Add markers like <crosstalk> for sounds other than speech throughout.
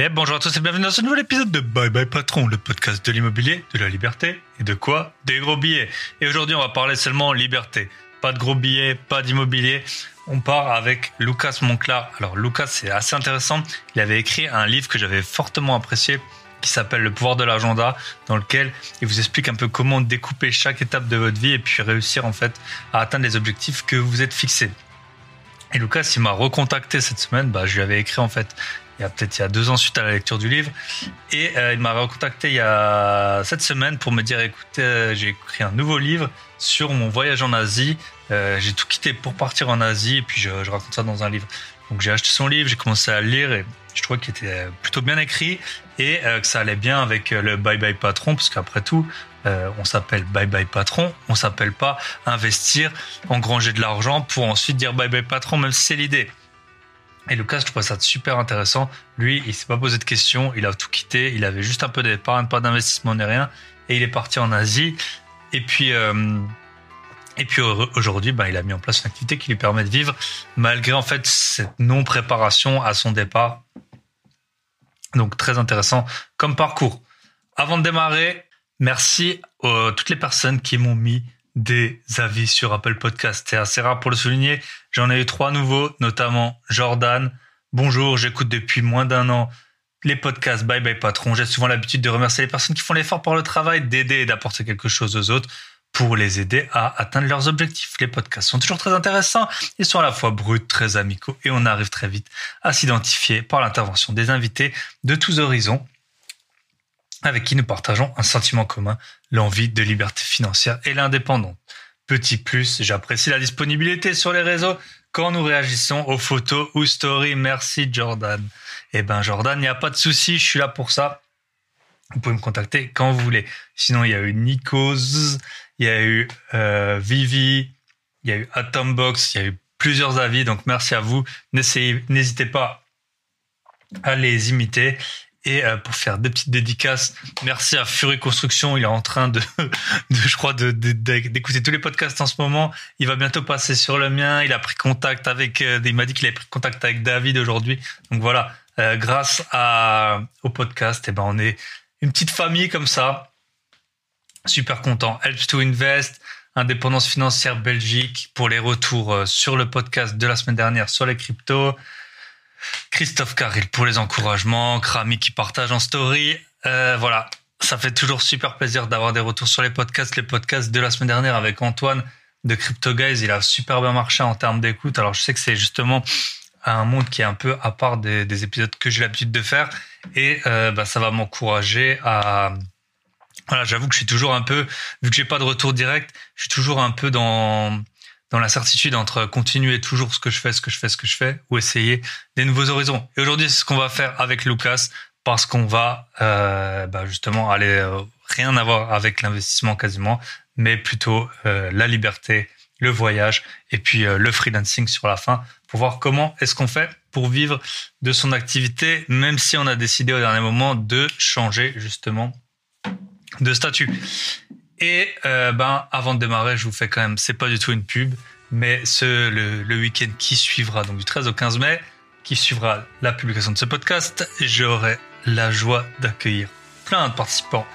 Et bonjour à tous et bienvenue dans ce nouvel épisode de Bye Bye Patron, le podcast de l'immobilier, de la liberté et de quoi? Des gros billets. Et aujourd'hui, on va parler seulement liberté. Pas de gros billets, pas d'immobilier. On part avec Lucas Monclar. Alors Lucas, c'est assez intéressant. Il avait écrit un livre que j'avais fortement apprécié qui s'appelle Le pouvoir de l'agenda, dans lequel il vous explique un peu comment découper chaque étape de votre vie et puis réussir en fait à atteindre les objectifs que vous êtes fixés. Et Lucas, il m'a recontacté cette semaine. Bah, je lui avais écrit en fait il y a peut-être il y a deux ans suite à la lecture du livre. Et euh, il m'a recontacté il y a cette semaine pour me dire écoute, euh, j'ai écrit un nouveau livre sur mon voyage en Asie. Euh, j'ai tout quitté pour partir en Asie et puis je, je raconte ça dans un livre. Donc j'ai acheté son livre, j'ai commencé à le lire et je trouvais qu'il était plutôt bien écrit et que ça allait bien avec le Bye Bye Patron parce qu'après tout, on s'appelle Bye Bye Patron, on s'appelle pas investir, engranger de l'argent pour ensuite dire Bye Bye Patron, même si c'est l'idée. Et Lucas, je trouve ça super intéressant. Lui, il s'est pas posé de questions, il a tout quitté, il avait juste un peu d'épargne, pas d'investissement ni rien, et il est parti en Asie. Et puis, euh, aujourd'hui, ben, il a mis en place une activité qui lui permet de vivre malgré en fait cette non préparation à son départ. Donc très intéressant comme parcours. Avant de démarrer, merci à toutes les personnes qui m'ont mis des avis sur Apple Podcast. C'est assez rare pour le souligner. J'en ai eu trois nouveaux, notamment Jordan. Bonjour, j'écoute depuis moins d'un an les podcasts Bye Bye Patron. J'ai souvent l'habitude de remercier les personnes qui font l'effort par le travail, d'aider et d'apporter quelque chose aux autres pour les aider à atteindre leurs objectifs. Les podcasts sont toujours très intéressants. Ils sont à la fois bruts, très amicaux et on arrive très vite à s'identifier par l'intervention des invités de tous horizons avec qui nous partageons un sentiment commun, l'envie de liberté financière et l'indépendance. Petit plus, j'apprécie la disponibilité sur les réseaux quand nous réagissons aux photos ou stories. Merci Jordan. Eh ben Jordan, il n'y a pas de souci, je suis là pour ça. Vous pouvez me contacter quand vous voulez. Sinon, il y a eu Nikos, il y a eu euh, Vivi, il y a eu Atombox, il y a eu plusieurs avis. Donc merci à vous. N'hésitez pas à les imiter. Et euh, pour faire des petites dédicaces, merci à Fury Construction. Il est en train de, <laughs> je crois, d'écouter tous les podcasts en ce moment. Il va bientôt passer sur le mien. Il a pris contact avec, euh, il m'a dit qu'il avait pris contact avec David aujourd'hui. Donc voilà, euh, grâce au podcast, eh ben on est une petite famille comme ça. Super content. Helps to Invest, indépendance financière Belgique pour les retours sur le podcast de la semaine dernière sur les cryptos. Christophe Carril pour les encouragements, Krami qui partage en story. Euh, voilà, ça fait toujours super plaisir d'avoir des retours sur les podcasts. Les podcasts de la semaine dernière avec Antoine de Crypto Guys, il a super bien marché en termes d'écoute. Alors je sais que c'est justement un monde qui est un peu à part des, épisodes que j'ai l'habitude de faire et euh, bah, ça va m'encourager à voilà j'avoue que je suis toujours un peu vu que j'ai pas de retour direct je suis toujours un peu dans dans la certitude entre continuer toujours ce que je fais, ce que je fais, ce que je fais, ou essayer des nouveaux horizons. Et aujourd'hui, c'est ce qu'on va faire avec Lucas, parce qu'on va euh, bah justement aller euh, rien avoir avec l'investissement quasiment, mais plutôt euh, la liberté, le voyage et puis euh, le freelancing sur la fin, pour voir comment est-ce qu'on fait pour vivre de son activité, même si on a décidé au dernier moment de changer justement de statut. Et euh, ben, avant de démarrer, je vous fais quand même, c'est pas du tout une pub, mais ce, le, le week-end qui suivra, donc du 13 au 15 mai, qui suivra la publication de ce podcast, j'aurai la joie d'accueillir plein de participants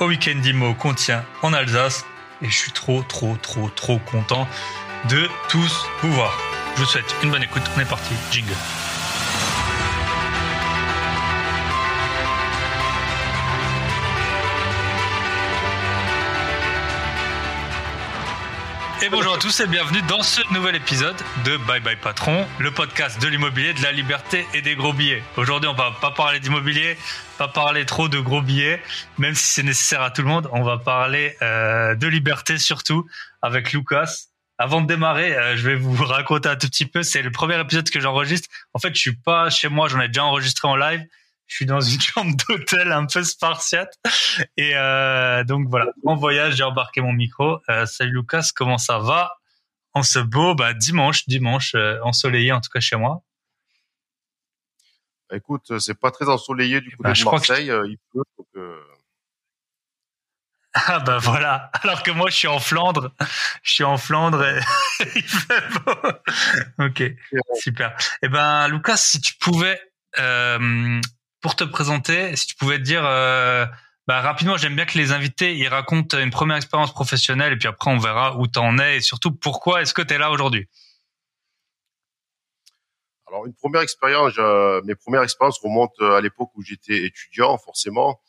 au week-end d'IMO qu'on tient en Alsace. Et je suis trop, trop, trop, trop content de tous vous voir. Je vous souhaite une bonne écoute. On est parti. Jingle. Bonjour à tous et bienvenue dans ce nouvel épisode de Bye Bye Patron, le podcast de l'immobilier, de la liberté et des gros billets. Aujourd'hui, on va pas parler d'immobilier, pas parler trop de gros billets, même si c'est nécessaire à tout le monde. On va parler euh, de liberté surtout avec Lucas. Avant de démarrer, euh, je vais vous <laughs> raconter un tout petit peu. C'est le premier épisode que j'enregistre. En fait, je suis pas chez moi, j'en ai déjà enregistré en live je suis dans une <laughs> chambre d'hôtel un peu spartiate. Et euh, donc voilà, en voyage, j'ai embarqué mon micro. Euh, salut Lucas, comment ça va? En ce beau bah, dimanche, dimanche euh, ensoleillé en tout cas chez moi. Bah, écoute, c'est pas très ensoleillé du coup bah, de Marseille, il pleut. Donc, Ah bah voilà. Alors que moi je suis en Flandre, je suis en Flandre et <laughs> il fait beau. Ok, super. Eh ben Lucas, si tu pouvais pour te présenter, si tu pouvais te dire euh, bah, rapidement, j'aime bien que les invités ils racontent une première expérience professionnelle et puis après on verra où tu en es et surtout pourquoi est-ce que tu es là aujourd'hui. Alors une première expérience, mes premières expériences remontent à l'époque où j'étais étudiant, forcément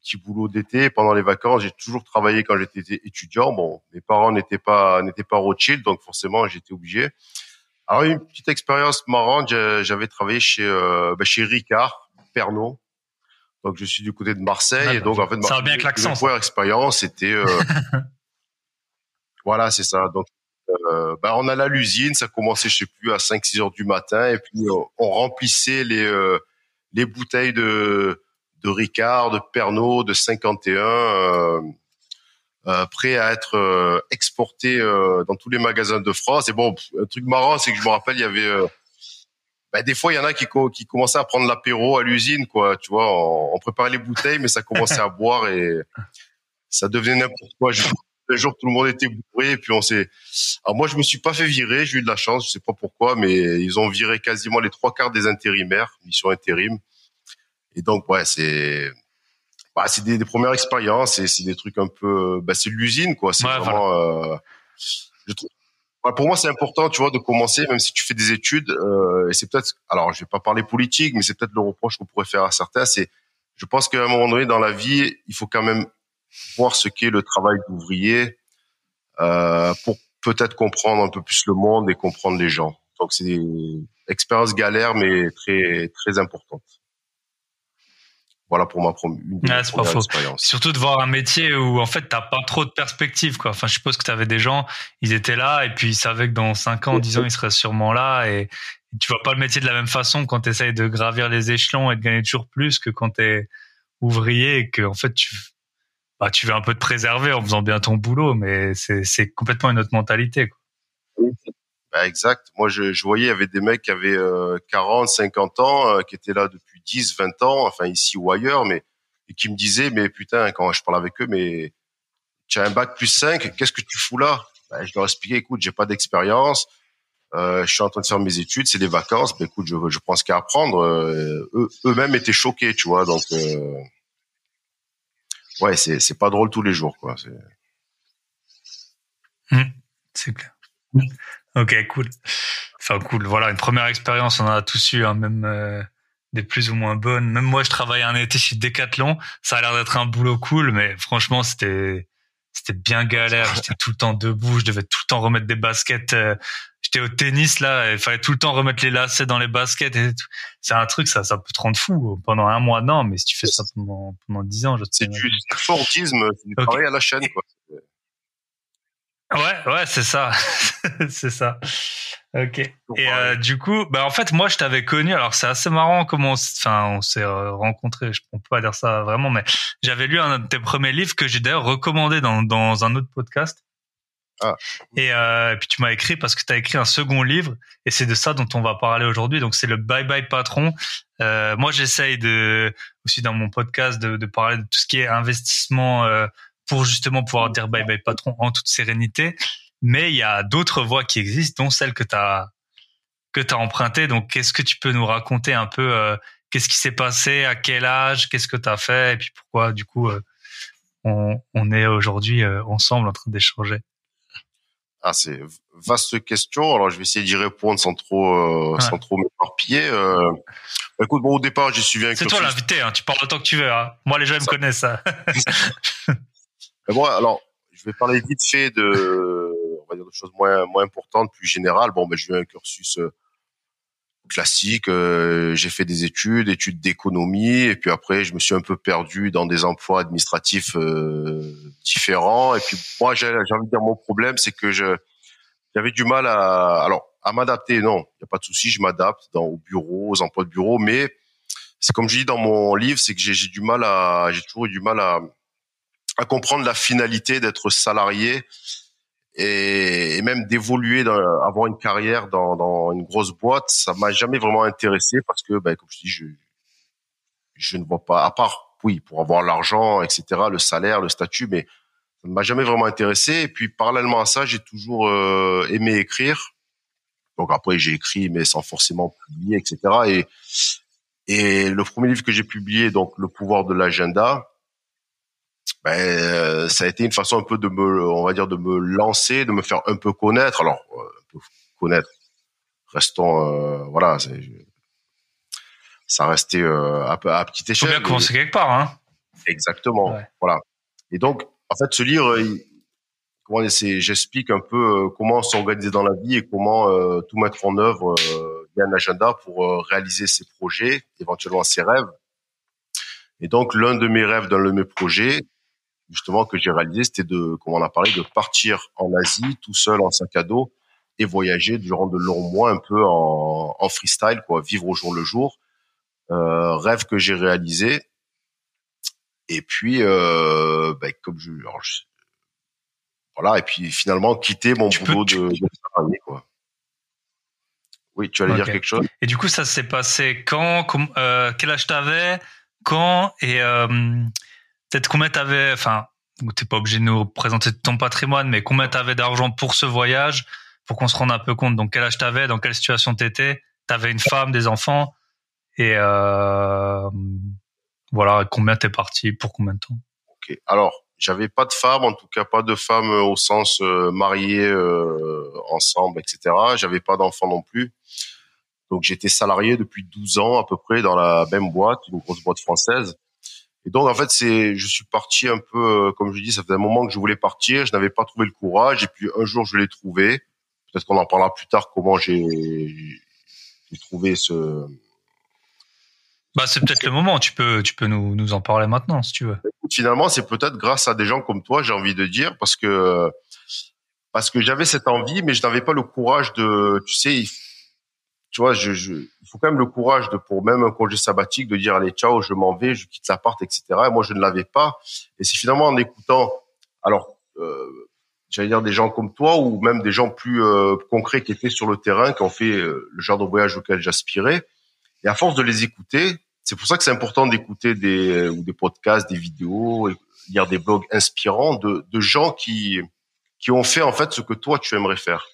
petit boulot d'été pendant les vacances. J'ai toujours travaillé quand j'étais étudiant. Bon, mes parents n'étaient pas n'étaient pas Rothschild, donc forcément j'étais obligé. Alors une petite expérience marrante, j'avais travaillé chez euh, bah, chez Ricard Pernod. Donc je suis du côté de Marseille et donc en fait ça va bien avec l'accent. première expérience c'était euh, <laughs> voilà c'est ça. Donc euh, bah, on allait à l'usine, ça commençait je sais plus à 5-6 heures du matin et puis on remplissait les euh, les bouteilles de de Ricard, de Pernod, de 51, euh, euh, prêts à être euh, exportés euh, dans tous les magasins de France. Et bon, un truc marrant, c'est que je me rappelle, il y avait bah, des fois, il y en a qui, qui commençaient à prendre l'apéro à l'usine, quoi. Tu vois, on, préparait les bouteilles, mais ça commençait à <laughs> boire et ça devenait n'importe quoi. Le jour, tout le monde était bourré, et puis on s'est. Alors moi, je me suis pas fait virer, j'ai eu de la chance, je sais pas pourquoi, mais ils ont viré quasiment les trois quarts des intérimaires, mission intérim. Et donc, ouais, c'est bah, c'est des, des, premières expériences et c'est des trucs un peu, bah, c'est l'usine, quoi. C'est vraiment. Euh, je trouve, pour moi, c'est important, tu vois, de commencer, même si tu fais des études. Euh, et c'est peut-être, alors, je vais pas parler politique, mais c'est peut-être le reproche qu'on pourrait faire à certains. C'est, je pense qu'à un moment donné dans la vie, il faut quand même voir ce qu'est le travail d'ouvrier euh, pour peut-être comprendre un peu plus le monde et comprendre les gens. Donc, c'est des expériences galères, mais très très importantes voilà pour ma première expérience. Surtout de voir un métier où en fait t'as pas trop de perspectives quoi. Enfin, je suppose que tu avais des gens, ils étaient là et puis ils savaient que dans 5 ans, 10 ans, ils seraient sûrement là et, tu vois pas le métier de la même façon quand tu essayes de gravir les échelons et de gagner toujours plus que quand tu es ouvrier et que en fait tu bah, tu veux un peu te préserver en faisant bien ton boulot mais c'est complètement une autre mentalité quoi. Bah, exact. Moi je, je voyais il y avait des mecs qui avaient 40, euh, 50 ans euh, qui étaient là depuis 10, 20 ans, enfin ici ou ailleurs, mais qui me disaient, mais putain, quand je parle avec eux, mais tu as un bac plus 5, qu'est-ce que tu fous là? Ben, Je leur expliquais, écoute, j'ai pas d'expérience, euh, je suis en train de faire mes études, c'est des vacances, ben, écoute, je, je prends ce qu'il y a à eux-mêmes étaient choqués, tu vois, donc euh, ouais, c'est c'est pas drôle tous les jours, quoi. C'est mmh, clair. Ok, cool. Enfin, cool. Voilà, une première expérience, on en a tous eu, hein, même euh, des plus ou moins bonnes. Même moi, je travaillais un été chez Decathlon. Ça a l'air d'être un boulot cool, mais franchement, c'était c'était bien galère. J'étais tout le temps debout. Je devais tout le temps remettre des baskets. Euh, j'étais au tennis là. Il fallait tout le temps remettre les lacets dans les baskets. Et C'est un truc, ça, ça peut te rendre fou pendant un mois. Non, mais si tu fais ça pendant pendant dix ans, je c'est du du travail à la chaîne, quoi. Ouais, ouais, c'est ça, <laughs> c'est ça. Ok. Et euh, du coup, bah en fait, moi, je t'avais connu. Alors, c'est assez marrant comment, on, enfin, on s'est euh, rencontrés. Je peux pas dire ça vraiment, mais j'avais lu un de tes premiers livres que j'ai d'ailleurs recommandé dans dans un autre podcast. Ah. Et, euh, et puis tu m'as écrit parce que tu as écrit un second livre et c'est de ça dont on va parler aujourd'hui. Donc c'est le Bye Bye Patron. Euh, moi j'essaye de aussi dans mon podcast de, de, parler de tout ce qui est investissement euh, pour justement pouvoir dire bye bye patron en toute sérénité. Mais il y a d'autres voies qui existent, dont celle que tu as que tu as empruntée. Donc, qu'est-ce que tu peux nous raconter un peu euh, Qu'est-ce qui s'est passé À quel âge Qu'est-ce que tu as fait Et puis pourquoi, du coup, euh, on, on, est aujourd'hui euh, ensemble en train d'échanger? Ah, c'est vaste question. Alors, je vais essayer d'y répondre sans trop, sans trop m'éparpiller. Euh, écoute, bon, au départ, j'ai suivi un C'est toi l'invité, hein, tu parles autant que tu veux. Hein. Moi, les gens, ils me connaissent. <laughs> ça. Mais alors, je vais parler vite fait de, on va dire de choses moins moins importantes, plus générales. Bon, ben, j'ai eu un cursus euh, classique. Euh, j'ai fait des études, études d'économie, et puis après, je me suis un peu perdu dans des emplois administratifs euh, différents. Et puis moi, j'ai envie de dire mon problème, c'est que je j'avais du mal à, alors, à m'adapter. Non, il y a pas de souci, je m'adapte dans au bureau, aux emplois de bureau, mais c'est comme je dis dans mon livre, c'est que j'ai du mal à, j'ai toujours eu du mal à à comprendre la finalité d'être salarié et, même d'évoluer, avoir une carrière dans, dans, une grosse boîte, ça m'a jamais vraiment intéressé parce que, ben, comme je dis, je, je ne vois pas, à part, oui, pour avoir l'argent, etc., le salaire, le statut, mais ça ne m'a jamais vraiment intéressé. Et puis, parallèlement à ça, j'ai toujours euh, aimé écrire. Donc après, j'ai écrit, mais sans forcément publier, etc. Et Et le premier livre que j'ai publié, donc Le pouvoir de l'agenda, ben, ça a été une façon un peu de me, on va dire, de me lancer, de me faire un peu connaître. Alors, un peu connaître. Restons, voilà, ça restait euh, à, à petite échelle. Faut bien commencer quelque part, hein. Exactement. Voilà. Et donc, en fait, ce livre, comment j'explique un peu euh, comment s'organiser dans la vie et comment euh, tout mettre en œuvre euh, a un agenda pour euh, réaliser ses projets, éventuellement ses rêves. Et donc, l'un de mes rêves, dans de mes projets, justement, que j'ai réalisé, c'était de, comme on a parlé, de partir en Asie tout seul en sac à dos et voyager durant de longs mois un peu en, en freestyle, quoi, vivre au jour le jour euh, rêve que j'ai réalisé. Et puis, euh, ben, comme je, voilà, et puis finalement quitter mon boulot de, de, salarié, quoi. Oui, tu allais dire quelque chose? Et du coup, ça s'est passé quand euh, Quel âge t'avais Quand Et peut-être combien t'avais Enfin, t'es pas obligé de nous présenter ton patrimoine, mais combien t'avais d'argent pour ce voyage pour qu'on se rende un peu compte. Donc, quel âge t'avais Dans quelle situation t'étais T'avais une femme, des enfants et euh, voilà, combien t'es parti pour combien de temps Ok. Alors, j'avais pas de femme, en tout cas pas de femme au sens euh, mariée euh, ensemble, etc. J'avais pas d'enfant non plus. Donc j'étais salarié depuis 12 ans à peu près dans la même boîte, une grosse boîte française. Et donc en fait c'est, je suis parti un peu, euh, comme je dis, ça faisait un moment que je voulais partir, je n'avais pas trouvé le courage, et puis un jour je l'ai trouvé. Peut-être qu'on en parlera plus tard comment j'ai, j'ai trouvé ce, bah, c'est peut-être le moment. Tu peux, tu peux nous, nous en parler maintenant, si tu veux. Finalement, c'est peut-être grâce à des gens comme toi, j'ai envie de dire, parce que, parce que j'avais cette envie, mais je n'avais pas le courage de, tu sais, tu vois, je, je, il faut quand même le courage de, pour même un congé sabbatique, de dire, allez, ciao, je m'en vais, je quitte l'appart, etc. Et moi, je ne l'avais pas. Et c'est finalement en écoutant, alors, euh, j'allais dire des gens comme toi ou même des gens plus euh, concrets qui étaient sur le terrain, qui ont fait euh, le genre de voyage auquel j'aspirais et à force de les écouter, c'est pour ça que c'est important d'écouter des euh, ou des podcasts, des vidéos, lire des blogs inspirants de, de gens qui qui ont fait en fait ce que toi tu aimerais faire.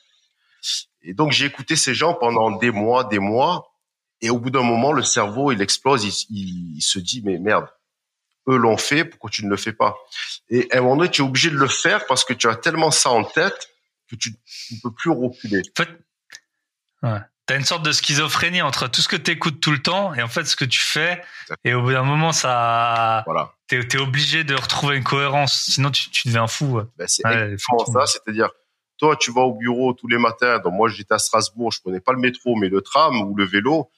Et donc j'ai écouté ces gens pendant des mois, des mois, et au bout d'un moment le cerveau il explose, il, il, se dit mais merde, eux l'ont fait, pourquoi tu ne le fais pas? Et à un moment donné tu es obligé de le faire parce que tu as tellement ça en tête que tu ne peux plus reculer. En fait, ouais. T'as une sorte de schizophrénie entre tout ce que tu écoutes tout le temps et en fait ce que tu fais. Et au bout d'un moment, ça, voilà. t'es es obligé de retrouver une cohérence. Sinon, tu, tu deviens fou. Ben, c'est ouais, ça. C'est-à-dire, toi, tu vas au bureau tous les matins. Donc moi, j'étais à Strasbourg, je prenais pas le métro, mais le tram ou le vélo.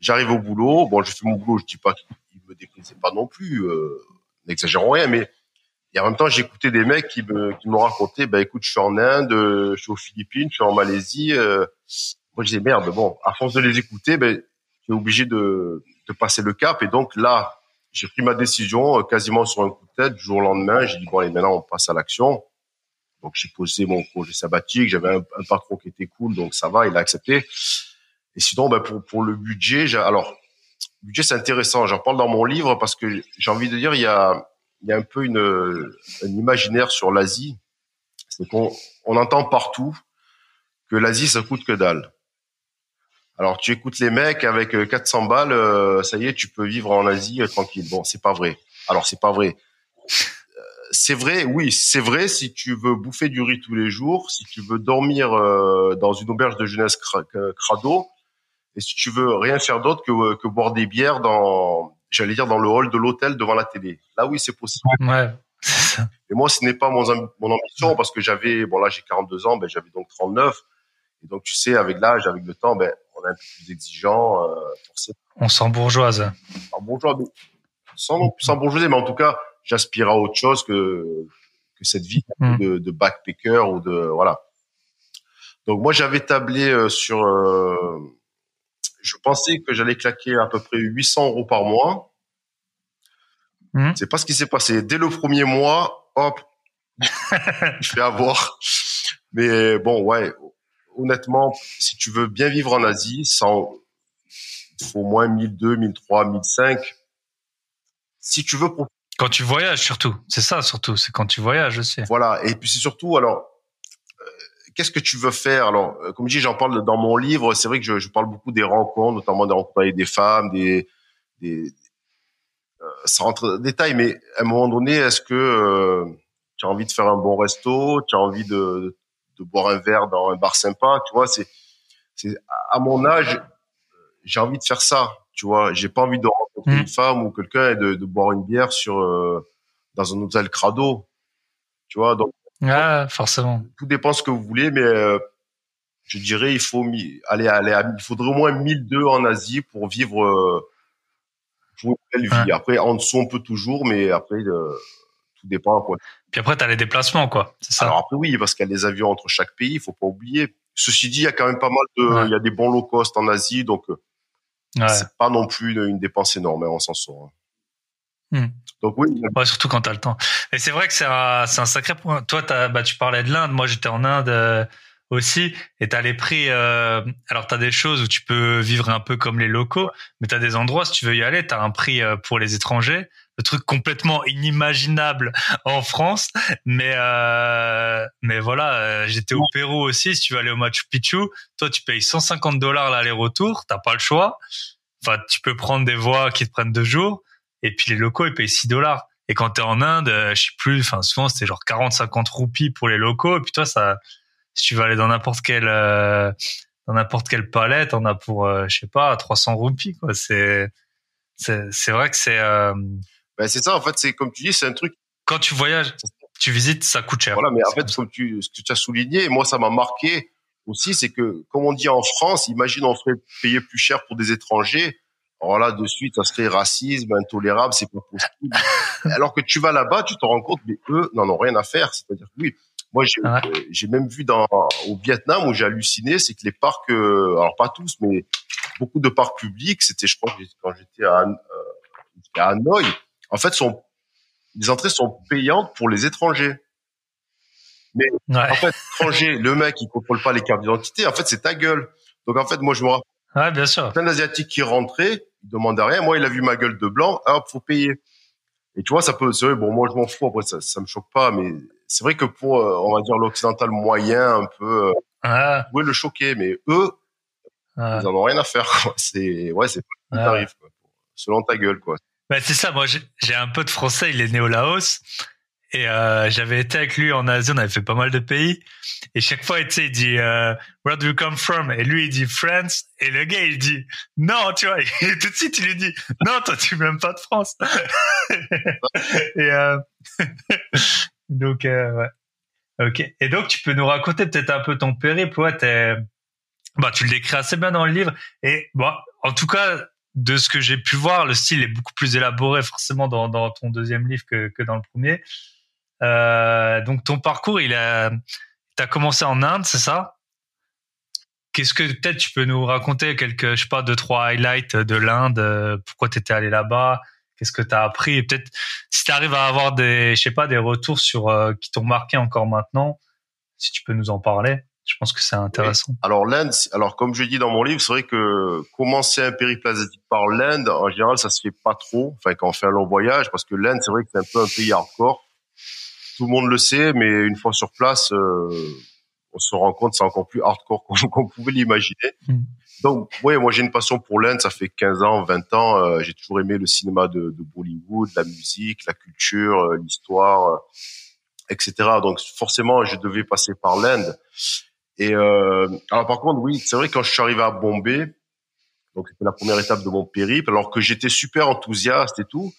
J'arrive au boulot. Bon, je fais mon boulot. Je dis pas qu'il me déplaisait pas non plus. Euh, N'exagérons rien, mais et en même temps, j'écoutais des mecs qui me qui me racontaient, bah écoute, je suis en Inde, je suis aux Philippines, je suis en Malaisie. Euh, moi, je disais merde. Bon, à force de les écouter, ben, es obligé de, de passer le cap. Et donc là, j'ai pris ma décision euh, quasiment sur un coup de tête. Du jour au lendemain, j'ai dit bon, allez, maintenant on passe à l'action. Donc j'ai posé mon projet sabbatique. J'avais un, un, qui était cool, donc ça va, il a accepté. Et sinon, ben, pour pour le budget, alors le budget c'est intéressant. J'en parle dans mon livre parce que j'ai envie de dire il y a il y a un peu une un imaginaire sur l'Asie. C'est qu'on on entend partout que l'Asie ça coûte que dalle. Alors tu écoutes les mecs avec 400 euh, balles, euh, ça y est, tu peux vivre en Asie euh, tranquille. Bon, c'est pas vrai. Alors c'est pas vrai. C'est vrai, oui, c'est vrai si tu veux bouffer du riz tous les jours, si tu veux dormir dans une auberge de jeunesse crado, et si tu veux rien faire d'autre que, que boire des bières dans, j'allais dire dans le hall de l'hôtel devant la télé. Là oui, c'est possible. Ouais. Et moi, ce n'est pas mon, mon ambition parce que j'avais, bon là j'ai 42 ans, ben j'avais donc 39. Et donc tu sais, avec l'âge, avec le temps, ben on est un peu plus exigeant. Euh, forcément. On s'embourgeoise. En bourgeois, sans, sans bourgeoiser, mais en tout cas, j'aspire à autre chose que que cette vie mm. de, de backpacker ou de voilà. Donc moi, j'avais tablé euh, sur. Euh, je pensais que j'allais claquer à peu près 800 euros par mois. Mm. C'est pas ce qui s'est passé. Dès le premier mois, hop, <laughs> je fais avoir. Mais bon, ouais, honnêtement, si tu veux bien vivre en Asie, sans, il faut au moins 1002, 1003, 1005. Si tu veux quand tu voyages surtout, c'est ça surtout, c'est quand tu voyages aussi. Voilà, et puis c'est surtout alors euh, qu'est-ce que tu veux faire? Alors, euh, comme je dis, j'en parle dans mon livre. C'est vrai que je, parle beaucoup des rencontres, notamment des rencontres avec des femmes, des des euh, ça rentre dans le détail, mais à un moment donné, est-ce que tu as envie de faire un bon resto, tu as envie de, de boire un verre dans un bar sympa, tu vois, c'est à mon âge, j'ai envie de faire ça, tu vois, j'ai pas envie de rencontrer Mm. une femme ou quelqu'un et de, de boire une bière sur euh, dans un hôtel crado, tu vois, donc Ouais, forcément. tout dépend ce que vous voulez, mais euh, je dirais il faut aller aller il faudrait au moins 1002 en Asie pour vivre euh, pour une belle vie. Après en dessous on peut toujours, mais après euh, tout dépend quoi. Puis après, t'as les déplacements, quoi. C'est ça. Alors après oui, parce qu'il y a des avions entre chaque pays, il faut pas oublier. Ceci dit, il y a quand même pas mal de, Ouais. il y a des bons low cost en Asie, donc ouais. c'est pas non plus une, une dépense énorme, hein, on s'en sort. hein. Hmm. Donc oui, Ouais, surtout quand t'as le temps. Et c'est vrai que c'est un, c'est un sacré point. Toi, t'as, bah, tu parlais de l'Inde. Moi, j'étais en Inde euh, aussi. Et t'as les prix. Euh, alors, t'as des choses où tu peux vivre un peu comme les locaux, mais t'as des endroits, si tu veux y aller, t'as un prix euh, pour les étrangers. Truc complètement inimaginable en France. Mais, euh, mais voilà, euh, j'étais au Pérou aussi. Si tu veux aller au Machu Picchu, toi, tu payes 150 dollars l'aller-retour. T'as pas le choix. Enfin, tu peux prendre des voies qui te prennent deux jours. Et puis les locaux, ils payent 6 dollars. Et quand t'es en Inde, euh, je sais plus, enfin souvent c'était genre 40, 50 roupies pour les locaux. Et puis toi, ça, si tu vas aller dans n'importe quel, dans n'importe quel palais, t'en as pour, je sais pas, 300 roupies quoi. C'est, c'est, c'est vrai que c'est ben, c'est ça en fait, c'est comme tu dis, c'est un truc quand tu voyages, tu visites, ça coûte cher. Voilà, mais en fait, comme tu, ce que tu as souligné, moi, ça m'a marqué aussi, c'est que, comme on dit en France, imagine, on serait payé plus cher pour des étrangers. Alors là, de suite, ça serait racisme, intolérable, c'est pas possible. <laughs> Alors que tu vas là-bas, tu te rends compte, mais eux n'en ont rien à faire. C'est-à-dire que oui, moi, j'ai, Ouais. euh, j'ai même vu dans, au Vietnam où j'ai halluciné, c'est que les parcs, euh, alors pas tous, mais beaucoup de parcs publics, c'était, je crois, quand j'étais à, euh, à Hanoï, en fait, sont, les entrées sont payantes pour les étrangers. Ouais, En fait, étranger, le mec, il contrôle pas les cartes d'identité. En fait, c'est ta gueule. Donc, en fait, moi, je me rappelle ouais, bien sûr. plein d'Asiatiques qui rentraient, ils demandaient rien. Moi, il a vu ma gueule de blanc. Hop, faut payer. Et tu vois, ça peut, c'est vrai, bon, moi, je m'en fous. Après, ça, ça me choque pas, mais c'est vrai que pour, euh, on va dire, l'occidental moyen, un peu, euh, vous pouvez le choquer, mais eux, ils en ont rien à faire. C'est, ouais, c'est pas le Ouais. tarif. Selon ta gueule, quoi. Bah, c'est ça, moi j'ai un pote français, il est né au Laos. Et euh, j'avais été avec lui en Asie, on avait fait pas mal de pays. Et chaque fois, tu sais, il dit euh, Where do you come from? Et lui, il dit France. Et le gars, il dit Non, tu vois. <laughs> Et tout de suite, il lui dit Non, toi, tu m'aimes pas de France. <laughs> et euh, <laughs> donc, euh, ouais. Ok. Et donc, tu peux nous raconter peut-être un peu ton périple. Ouais, bah, tu le décris assez bien dans le livre. Et bon, en tout cas, de ce que j'ai pu voir, le style est beaucoup plus élaboré forcément dans, dans ton deuxième livre que, que dans le premier. Euh, donc ton parcours, il a, t'as commencé en Inde, c'est ça? Qu'est-ce que peut-être tu peux nous raconter quelques, je sais pas, deux trois highlights de l'Inde euh, Pourquoi t'étais allé là-bas? Qu'est-ce que t'as appris? Et peut-être si t'arrives à avoir des, je sais pas, des retours sur euh, qui t'ont marqué encore maintenant, si tu peux nous en parler. Je pense que c'est intéressant. Alors l'Inde, alors comme je dis dans mon livre, c'est vrai que commencer un périple asiatique par l'Inde, en général, ça se fait pas trop. Enfin, quand on fait un long voyage, parce que l'Inde, c'est vrai que c'est un peu un pays hardcore. Tout le monde le sait, mais une fois sur place, euh, on se rend compte que c'est encore plus hardcore <laughs> qu'on pouvait l'imaginer. Mm. Donc, ouais, moi j'ai une passion pour l'Inde, ça fait 15 ans, 20 ans. euh, j'ai toujours aimé le cinéma de, de Bollywood, la musique, la culture, euh, l'histoire, euh, etc. Donc forcément, je devais passer par l'Inde. Et euh, alors par contre, oui, c'est vrai quand je suis arrivé à Bombay, donc c'était la première étape de mon périple, alors que j'étais super enthousiaste et tout.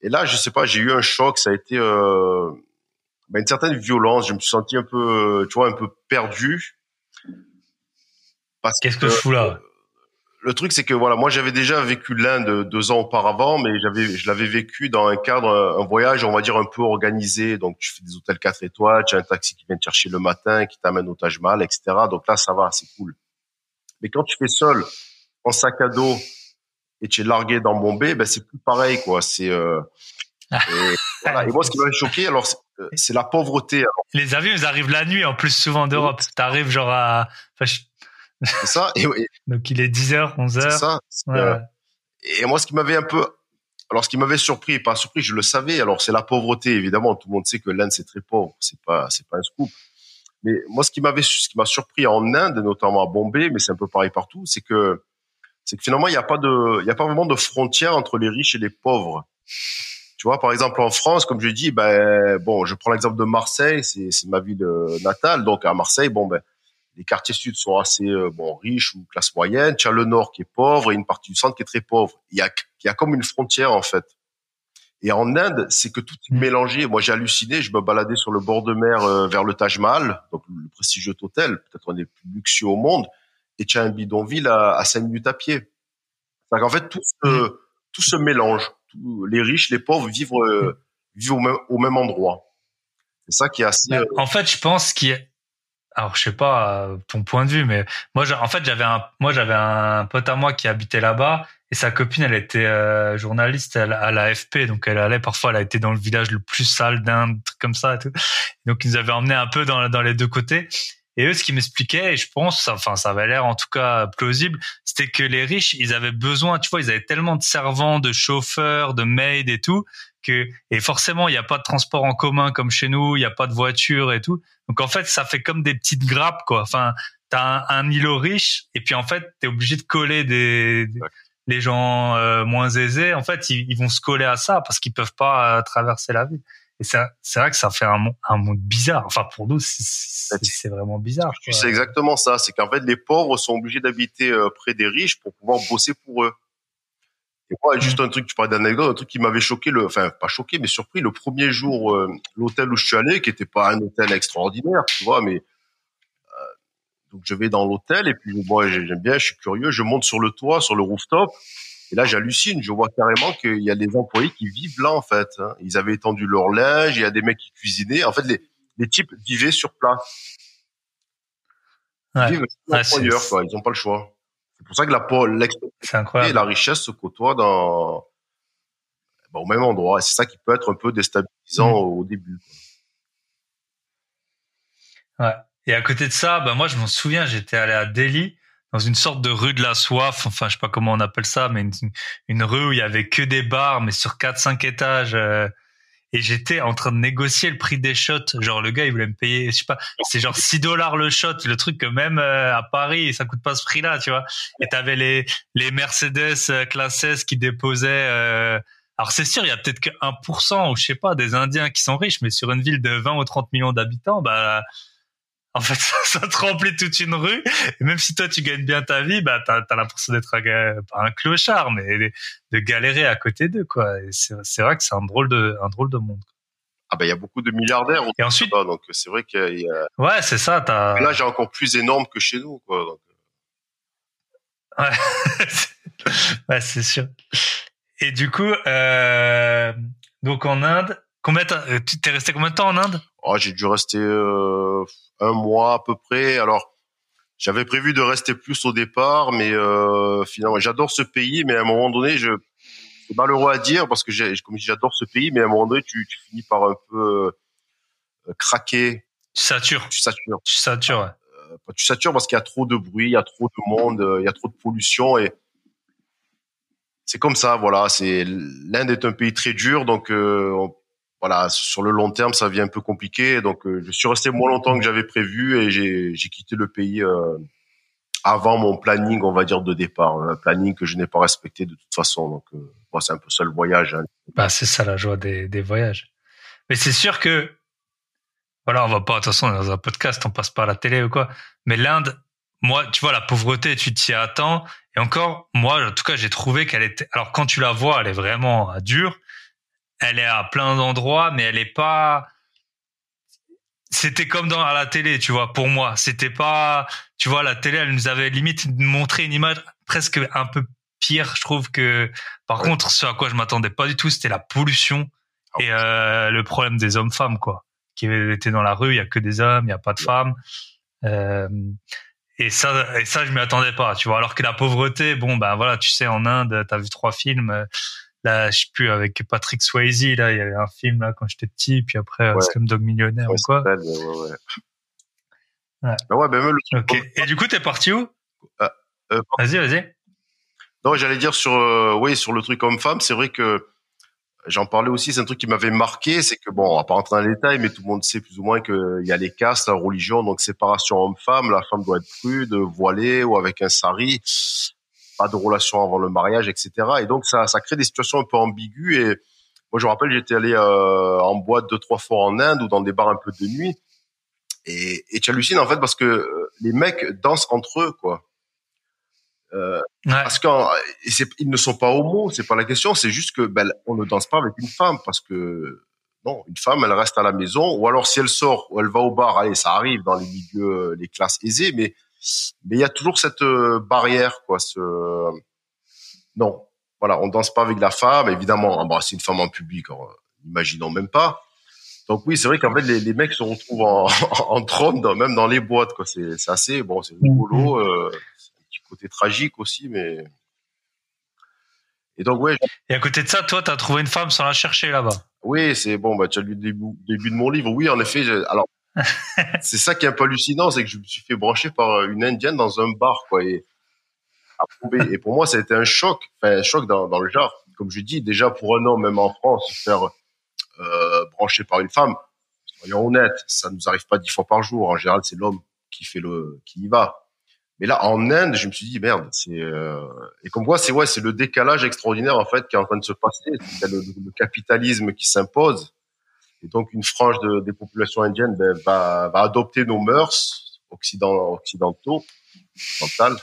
Et là, je sais pas, j'ai eu un choc, ça a été euh, ben, une certaine violence. Je me suis senti un peu, tu vois, un peu perdu. Qu'est-ce que je fous là? Le truc, c'est que voilà, moi j'avais déjà vécu l'Inde deux ans auparavant, mais j'avais, je l'avais vécu dans un cadre, un voyage, on va dire un peu organisé. Donc tu fais des hôtels 4 étoiles, tu as un taxi qui vient te chercher le matin, qui t'amène au Taj Mahal, etc. Donc là, ça va, c'est cool. Mais quand tu fais seul, en sac à dos, et tu es largué dans Bombay, ben c'est plus pareil, quoi. C'est euh, et, voilà. et moi, ce qui m'avait choqué, alors c'est c'est la pauvreté. Alors, Les avions, ils arrivent la nuit en plus souvent d'Europe. T'arrives genre à, enfin, je- c'est ça. Et, et <laughs> donc il est 10h, 11h. c'est ça. c'est, Ouais. euh, Et moi, ce qui m'avait un peu, alors ce qui m'avait surpris, pas surpris, je le savais. Alors c'est la pauvreté, évidemment. Tout le monde sait que l'Inde c'est très pauvre. C'est pas, c'est pas un scoop. Mais moi, ce qui m'avait, ce qui m'a surpris en Inde, notamment à Bombay, mais c'est un peu pareil partout, c'est que c'est que finalement il n'y a pas de, il y a pas vraiment de frontière entre les riches et les pauvres. Tu vois, par exemple en France, comme je dis, ben bon, je prends l'exemple de Marseille, c'est c'est ma ville euh, natale, donc à Marseille, bon ben les quartiers sud sont assez euh, bon riches ou classe moyenne. Tu as le nord qui est pauvre et une partie du centre qui est très pauvre. Il y a il y a comme une frontière en fait. Et en Inde, c'est que tout est mmh. mélangé. Moi, j'ai halluciné. Je me baladais sur le bord de mer euh, vers le Taj Mahal, donc le prestigieux hôtel, peut-être un des plus luxueux au monde. Et tu as un bidonville à, à 5 minutes à pied. C'est qu'en fait, tout se, mmh. tout se mélange. les riches, les pauvres vivent, euh, mmh. vivent au même, au même endroit. C'est ça qui est assez. Bah, en fait, je pense qu'il y a alors je sais pas euh, ton point de vue, mais moi, en fait, j'avais un, moi, j'avais un pote à moi qui habitait là-bas et sa copine, elle était euh, journaliste à l'AFP, donc elle allait parfois, elle a été dans le village le plus sale truc comme ça et tout. Donc ils nous avaient emmené un peu dans, dans les deux côtés. Et eux, ce qu'ils m'expliquaient, et je pense, enfin, ça avait l'air en tout cas plausible, c'était que les riches, ils avaient besoin, tu vois, ils avaient tellement de servants, de chauffeurs, de maids et tout, et forcément il n'y a pas de transport en commun comme chez nous, il n'y a pas de voiture et tout. Donc en fait ça fait comme des petites grappes quoi. Enfin t'as un, un îlot riche et puis en fait t'es obligé de coller des, les gens euh, moins aisés. En fait ils, vont se coller à ça parce qu'ils peuvent pas euh, traverser la ville. Et c'est vrai que ça fait un, un monde bizarre. Enfin, pour nous, c'est vraiment bizarre. C'est exactement ça. C'est qu'en fait, les pauvres sont obligés d'habiter euh, près des riches pour pouvoir bosser pour eux. Et moi, juste un truc, tu parlais d'anecdote, un truc qui m'avait choqué, le, enfin pas choqué, mais surpris, le premier jour, euh, l'hôtel où je suis allé, qui était pas un hôtel extraordinaire, tu vois, mais euh, donc je vais dans l'hôtel et puis moi j'aime bien, je suis curieux, je monte sur le toit, sur le rooftop, et là j'hallucine, je vois carrément qu'il y a des employés qui vivent là en fait. Hein. Ils avaient étendu leur linge, il y a des mecs qui cuisinaient, en fait les, les types vivaient sur place. Ils vivent ouais, quoi, ils n'ont pas le choix. C'est pour ça que la, et la richesse se côtoient dans, bah, au même endroit. Et c'est ça qui peut être un peu déstabilisant mm. au début. Ouais. Et à côté de ça, bah moi je m'en souviens, j'étais allé à Delhi dans une sorte de rue de la soif, enfin je sais pas comment on appelle ça, mais une, rue où il y avait que des bars, mais sur 4-5 étages. Euh, et j'étais en train de négocier le prix des shots. Genre le gars il voulait me payer, je sais pas, c'est genre 6 dollars le shot, le truc que même euh, à Paris ça coûte pas ce prix-là, tu vois. Et t'avais les les Mercedes euh, classe S qui déposaient. Euh... Alors c'est sûr, il y a peut-être que 1% ou je sais pas des Indiens qui sont riches, mais sur une ville de 20 ou 30 millions d'habitants, bah en fait, <laughs> ça, te remplit toute une rue. Et même si toi, tu gagnes bien ta vie, bah, t'as as, l'impression d'être un, un, clochard, mais de, galérer à côté d'eux, quoi. C'est vrai que c'est un drôle de, un drôle de monde. Ah ben, il y a beaucoup de milliardaires. Et ensuite, donc c'est vrai qu'il y a. Ouais, c'est ça. Là, j'ai encore plus énorme que chez nous, quoi. Donc... Euh. Ouais, <laughs> ouais c'est sûr. Et du coup, euh... donc en Inde, combien tu t'es resté combien de temps en Inde? Oh, J'ai dû rester euh, un mois à peu près. Alors, j'avais prévu de rester plus au départ, mais euh, finalement, j'adore ce pays, mais à un moment donné, je c'est malheureux à dire parce que j'ai, comme j'adore ce pays, mais à un moment donné, tu, tu finis par un peu euh, craquer. Tu satures. Tu satures. Tu satures. Ouais. Euh, tu satures parce qu'il y a trop de bruit, il y a trop de monde, euh, il y a trop de pollution et c'est comme ça. Voilà, c'est l'Inde est un pays très dur, donc on, voilà, sur le long terme, ça devient un peu compliqué. Donc, euh, je suis resté moins longtemps que j'avais prévu et j'ai quitté le pays euh, avant mon planning, on va dire, de départ. Un planning que je n'ai pas respecté de toute façon. Donc, euh, c'est un peu ça le voyage. Hein. Bah, c'est ça la joie des, des voyages. Mais c'est sûr que, voilà, on va pas, de toute façon, dans un podcast, on passe pas à la télé ou quoi. Mais l'Inde, moi, tu vois, la pauvreté, tu t'y attends. Et encore, moi, en tout cas, j'ai trouvé qu'elle était, alors quand tu la vois, elle est vraiment dure elle est à plein d'endroits, mais elle est pas. C'était comme dans à la télé, tu vois. Pour moi, c'était pas. Tu vois, la télé, elle nous avait limite montré une image presque un peu pire, je trouve que. Par contre, ce à quoi je m'attendais pas du tout, c'était la pollution ah et euh, le problème des hommes-femmes, quoi. Qui étaient dans la rue, il y a que des hommes, il y a pas de femmes. Euh, et ça, et ça, je m'y attendais pas, tu vois. Alors que la pauvreté, bon, ben voilà, tu sais, en Inde, t'as vu trois films là, je sais plus, avec Patrick Swayze, là, il y avait un film, là, quand j'étais petit, puis après, ouais. Dog Millionnaire ou quoi. Ouais, ouais, ouais. Bah ouais, même le truc. Et du coup, t'es parti où? Ah, euh, vas-y, vas-y. Non, j'allais dire sur, euh, oui, sur le truc homme-femme, c'est vrai que j'en parlais aussi, c'est un truc qui m'avait marqué, c'est que bon, on va pas rentrer dans les détails, mais tout le monde sait plus ou moins qu'il y a les castes, la religion, donc séparation homme-femme, la femme doit être prude, voilée ou avec un sari. Pas de relation avant le mariage, etc. Et donc ça, ça crée des situations un peu ambiguës. Et moi, je me rappelle, j'étais allé euh, en boîte deux trois fois en Inde ou dans des bars un peu de nuit. Et, et tu hallucines en fait parce que euh, les mecs dansent entre eux, quoi. Euh, Parce qu'ils ne sont pas homo, c'est pas la question. C'est juste que ben, on ne danse pas avec une femme parce que non, une femme, elle reste à la maison, ou alors si elle sort ou elle va au bar, allez, ça arrive dans les milieux, les classes aisées, mais mais il y a toujours cette euh, barrière, quoi. Ce non, voilà, on danse pas avec la femme, évidemment. Embrasser une femme en public, imaginons même pas. Donc oui, c'est vrai qu'en fait les, les, mecs se retrouvent en, <laughs> en trône, même dans les boîtes, quoi. C'est assez bon, c'est rigolo, mm-hmm. euh, un petit côté tragique aussi, mais et donc ouais. Et à côté de ça, toi, t'as trouvé une femme sans la chercher là-bas? Oui, c'est bon. Bah tu as lu le début, début de mon livre. Oui, en effet. Alors c'est ça qui est un peu hallucinant, c'est que je me suis fait brancher par une indienne dans un bar, quoi. Et, et pour moi, ça a été un choc, enfin un choc dans, le genre. Comme je dis, déjà pour un homme, même en France, se faire euh, brancher par une femme, soyons honnêtes, ça nous arrive pas dix fois par jour. En général, c'est l'homme qui fait le, qui y va. Mais là, en Inde, je me suis dit merde. C'est euh... et comme quoi, c'est ouais, c'est le décalage extraordinaire en fait qui est en train de se passer. C'est le, le, capitalisme qui s'impose et donc, une frange de, des populations indiennes ben, va, va, adopter nos mœurs occident, occidentaux, occidentales,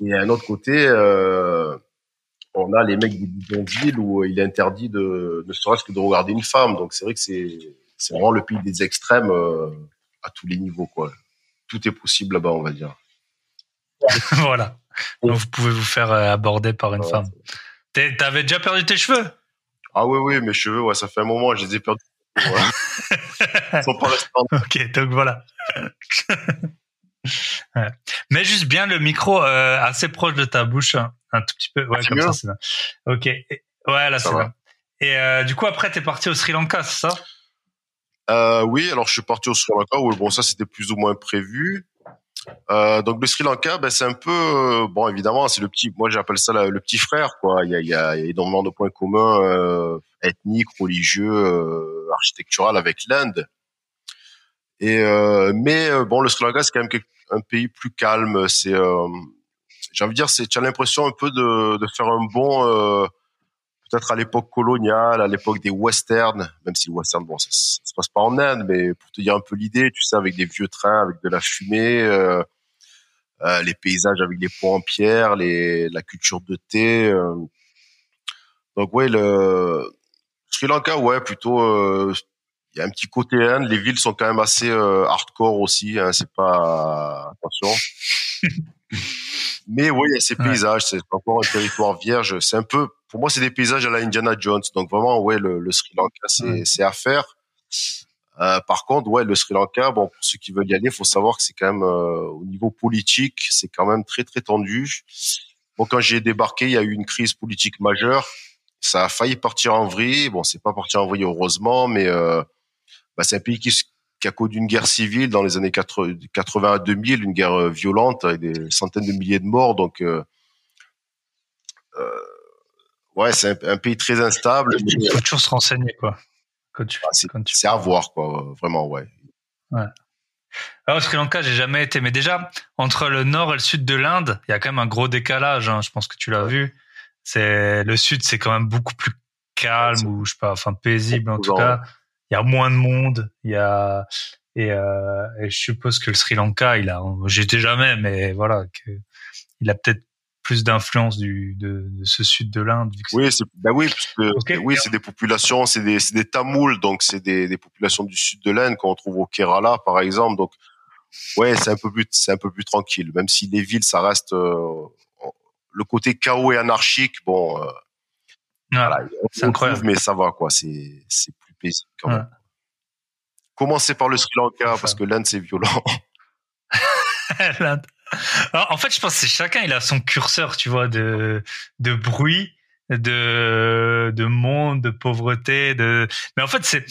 Et à un autre côté, euh, on a les mecs des bidonvilles où il est interdit de ne serait-ce que de regarder une femme. Donc, c'est vrai que c'est c'est vraiment le pays des extrêmes euh, à tous les niveaux. quoi. Tout est possible là-bas, on va dire. <laughs> voilà. Donc, vous pouvez vous faire euh, aborder par une femme. T'avais déjà perdu tes cheveux? Ah oui, oui, mes cheveux, ouais, ça fait un moment, je les ai perdus. Ils sont <laughs> pas. Ok, donc voilà. <laughs> Mais juste bien le micro euh, assez proche de ta bouche, hein. un tout petit peu. Ouais, ah, comme ça, c'est bien. Ok. Ouais, là, c'est bien. Et euh, du coup, après, t'es parti au Sri Lanka, c'est ça? Euh, Oui, alors je suis parti au Sri Lanka. Où, bon, ça, c'était plus ou moins prévu. Euh, donc le Sri Lanka, ben, c'est un peu euh, bon évidemment c'est le petit, moi j'appelle ça le petit frère quoi. Il y a, il y a énormément de points communs euh, ethniques, religieux, euh, architectural avec l'Inde. Et euh, mais bon le Sri Lanka c'est quand même un pays plus calme. C'est j'ai envie de dire c'est tu as l'impression un peu de, de faire un bon peut-être à l'époque coloniale, à l'époque des westerns, même si le western, bon, ça, ça, se passe pas en Inde, mais pour te dire un peu l'idée, tu sais, avec des vieux trains, avec de la fumée, euh, euh, les paysages avec les ponts en pierre, les, la culture de thé. Euh. Donc ouais, le Sri Lanka, ouais, plutôt. Euh, il y a un petit côté Inde. Les villes sont quand même assez hardcore aussi. Hein, c'est pas attention. <laughs> Mais oui, il y a ces paysages. C'est encore un territoire vierge. C'est un peu pour moi, c'est des paysages à la Indiana Jones. Donc vraiment, ouais, le, le Sri Lanka, c'est, c'est à faire. Euh, par contre, ouais, le Sri Lanka, bon, pour ceux qui veulent y aller, il faut savoir que c'est quand même euh, au niveau politique, c'est quand même très très tendu. Bon, quand j'ai débarqué, il y a eu une crise politique majeure. Ça a failli partir en vrille. Bon, c'est pas parti en vrille heureusement, mais euh, bah, c'est un pays qui, qui a connu une guerre civile dans les années 80 à 2000, une guerre euh, violente avec des centaines de milliers de morts. Donc euh, euh ouais, c'est un, pays très instable. Il faut toujours se renseigner, quoi. Quand tu, ah, c'est, à voir, quoi. Vraiment, ouais. Ouais. Alors, au Sri Lanka, j'ai jamais été, mais déjà entre le nord et le sud de l'Inde, il y a quand même un gros décalage. Hein, je pense que tu l'as vu. C'est le sud, c'est quand même beaucoup plus calme ou je sais pas, enfin paisible en tout cas. Il y a moins de monde. Il y a et, euh, et, je suppose que le Sri Lanka, il a, j'étais jamais, mais voilà, que il a peut-être plus d'influence du de, de, ce sud de l'Inde. Oui, c'est ben oui, parce que oui, c'est des populations, c'est des c'est des Tamouls, donc c'est des, des populations du sud de l'Inde qu'on trouve au Kerala, par exemple. Donc ouais, c'est un peu plus c'est un peu plus tranquille, même si les villes, ça reste euh, le côté chaos et anarchique. Bon, euh, voilà, c'est incroyable, mais ça va quoi. C'est c'est quand même. Commencez par le Sri Lanka parce que l'Inde c'est violent. <laughs> L'Inde en fait, je pense que chacun, il a son curseur, tu vois, de, de bruit, de, de monde, de pauvreté, de, mais en fait, c'est,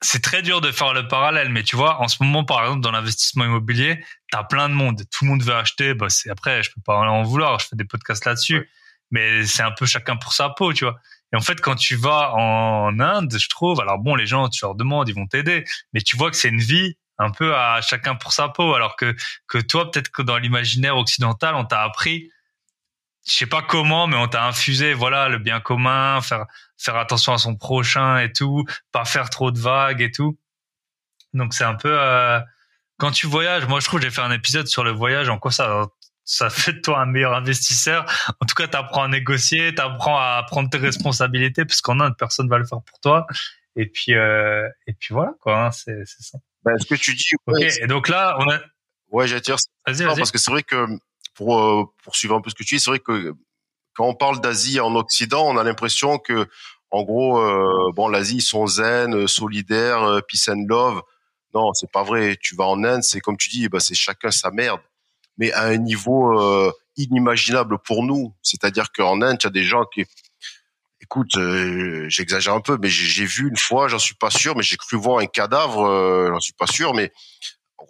c'est très dur de faire le parallèle, mais tu vois, en ce moment, par exemple, dans l'investissement immobilier, t'as plein de monde, tout le monde veut acheter, bah, c'est après, je peux pas en vouloir, je fais des podcasts là-dessus, mais c'est un peu chacun pour sa peau, tu vois. Et en fait, quand tu vas en Inde, je trouve, alors bon, les gens, tu leur demandes, ils vont t'aider, mais tu vois que c'est une vie un peu à chacun pour sa peau. Alors que, que toi, peut-être que dans l'imaginaire occidental, on t'a appris, je sais pas comment, mais on t'a infusé, voilà, le bien commun, faire, faire attention à son prochain et tout, pas faire trop de vagues et tout. Donc c'est un peu, euh, quand tu voyages, moi je trouve, j'ai fait un épisode sur le voyage, en quoi ça, ça fait de toi un meilleur investisseur. En tout cas, tu apprends à négocier, tu apprends à prendre tes responsabilités, parce qu'en Inde, personne va le faire pour toi. Et puis, euh, et puis voilà, quoi, hein, c'est, ça. Ben, ce que tu dis. Ok, et donc là, on a. Ouais, dire. Vas-y, vas-y. Parce que c'est vrai que, pour euh, poursuivre un peu ce que tu dis, c'est vrai que quand on parle d'Asie en Occident, on a l'impression que, en gros, euh, bon, l'Asie, ils sont zen, solidaires, euh, peace and love. Non, c'est pas vrai. Tu vas en Inde, c'est comme tu dis, bah, c'est chacun sa merde, mais à un niveau euh, inimaginable pour nous. C'est-à-dire qu'en Inde, tu as des gens qui, écoute, euh, j'exagère un peu, mais j'ai vu une fois, j'en suis pas sûr, mais j'ai cru voir un cadavre, euh, j'en suis pas sûr, mais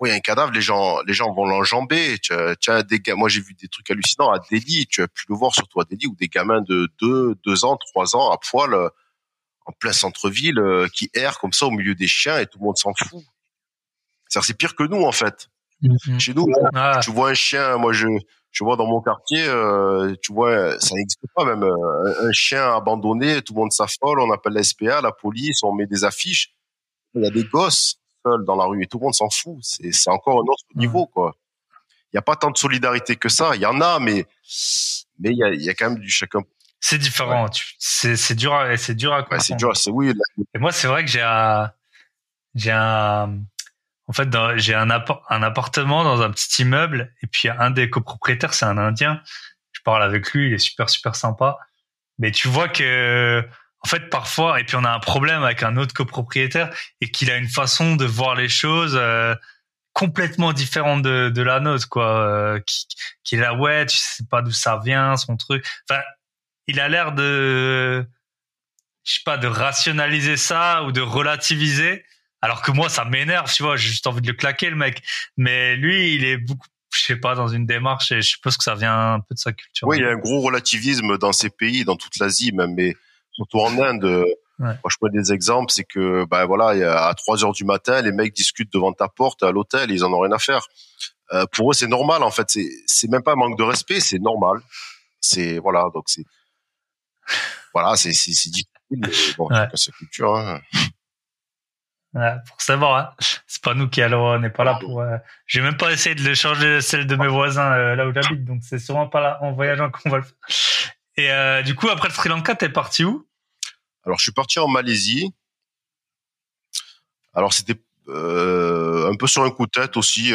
oui, un cadavre, les gens, les gens vont l'enjamber. As des moi j'ai vu des trucs hallucinants à Delhi. Tu as pu le voir surtout à Delhi où des gamins de 2, deux ans, 3 ans à poil euh, en plein centre-ville euh, qui errent comme ça au milieu des chiens et tout le monde s'en fout. C'est pire que nous en fait. Mhm. Chez nous, Ah, tu vois un chien, moi je, je vois dans mon quartier, euh, tu vois, ça n'existe pas même euh, un, un chien abandonné, tout le monde s'affole, on appelle la SPA, la police, on met des affiches. Il y a des gosses seuls dans la rue et tout le monde s'en fout. C'est, c'est encore un autre niveau quoi. Il n'y a pas tant de solidarité que ça. Il y en a, mais mais il y a, il y a quand même du chacun. c'est différent. Tu- C'est, c'est dur à, c'est dur à c'est dur, c'est oui. là, Et moi, c'est vrai que j'ai un, j'ai un, en fait, j'ai un appartement dans un petit immeuble, et puis un des copropriétaires, c'est un Indien. Je parle avec lui, il est super, super sympa. Mais tu vois que, en fait, parfois, et puis on a un problème avec un autre copropriétaire, et qu'il a une façon de voir les choses euh, complètement différente de, de la nôtre, quoi. Euh, qui, qui est là, ouais, tu sais pas d'où ça vient, son truc. Enfin, il a l'air de, je sais pas, de rationaliser ça ou de relativiser. Alors que moi, ça m'énerve, tu vois, j'ai juste envie de le claquer, le mec. Mais lui, il est beaucoup, je sais pas, dans une démarche et je suppose que ça vient un peu de sa culture. Oui, il y a un gros relativisme dans ces pays, dans toute l'Asie même, mais surtout en Inde. Ouais. Moi, je prends des exemples, c'est que, ben voilà, à 3 heures du matin, les mecs discutent devant ta porte à l'hôtel, ils en ont rien à faire. Euh, pour eux, c'est normal, en fait. C'est, c'est même pas un manque de respect, c'est normal. C'est, voilà, donc c'est, voilà, c'est, c'est, c'est difficile, mais bon, Ouais. sa culture, hein. Savoir, hein. c'est pas nous qui allons, on n'est pas là pour. Euh... J'ai même pas essayé de le changer celle de mes voisins euh, là où j'habite, donc c'est sûrement pas là en voyageant qu'on va le faire. Et euh, du coup, après le Sri Lanka, t'es parti où? Alors, je suis parti en Malaisie. Alors, c'était euh, un peu sur un coup de tête aussi.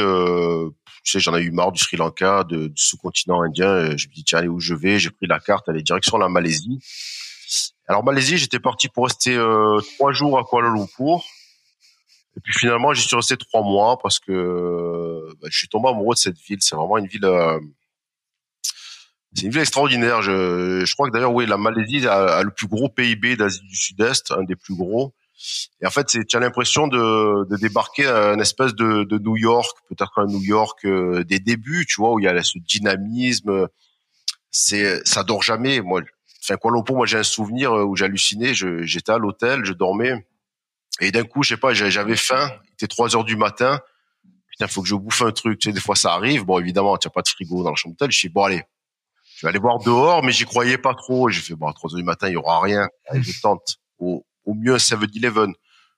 Tu sais, j'en ai eu marre du Sri Lanka, du sous-continent indien. Je me dis, tiens, allez, où je vais? J'ai pris la carte, allez, direction la Malaisie. Alors, Malaisie, j'étais parti pour rester trois jours à Kuala Lumpur. Et puis finalement, j'y suis resté trois mois parce que bah, je suis tombé amoureux de cette ville. C'est vraiment une ville... euh, c'est une ville extraordinaire. Je, je crois que d'ailleurs, oui, la Malaisie a, a le plus gros PIB d'Asie du Sud-Est, un des plus gros. Et en fait, tu as l'impression de, de débarquer à une espèce de, de New York, peut-être un New York euh, des débuts, tu vois, où il y a ce dynamisme. C'est, ça dort jamais. Moi, enfin, Kuala Lumpur, moi, j'ai un souvenir où j'hallucinais. J'étais à l'hôtel, je dormais. Et d'un coup, je sais pas, j'avais faim. Il était 3 heures du matin. Putain, faut que je bouffe un truc. Tu sais, des fois, ça arrive. Bon, évidemment, tu n'as pas de frigo dans la chambre d'hôtel. Je dis, bon, allez, je vais aller voir dehors, mais j'y croyais pas trop. J'ai fait, bon, à 3 heures du matin, il y aura rien. Allez, je tente. Au, au mieux, 7-Eleven.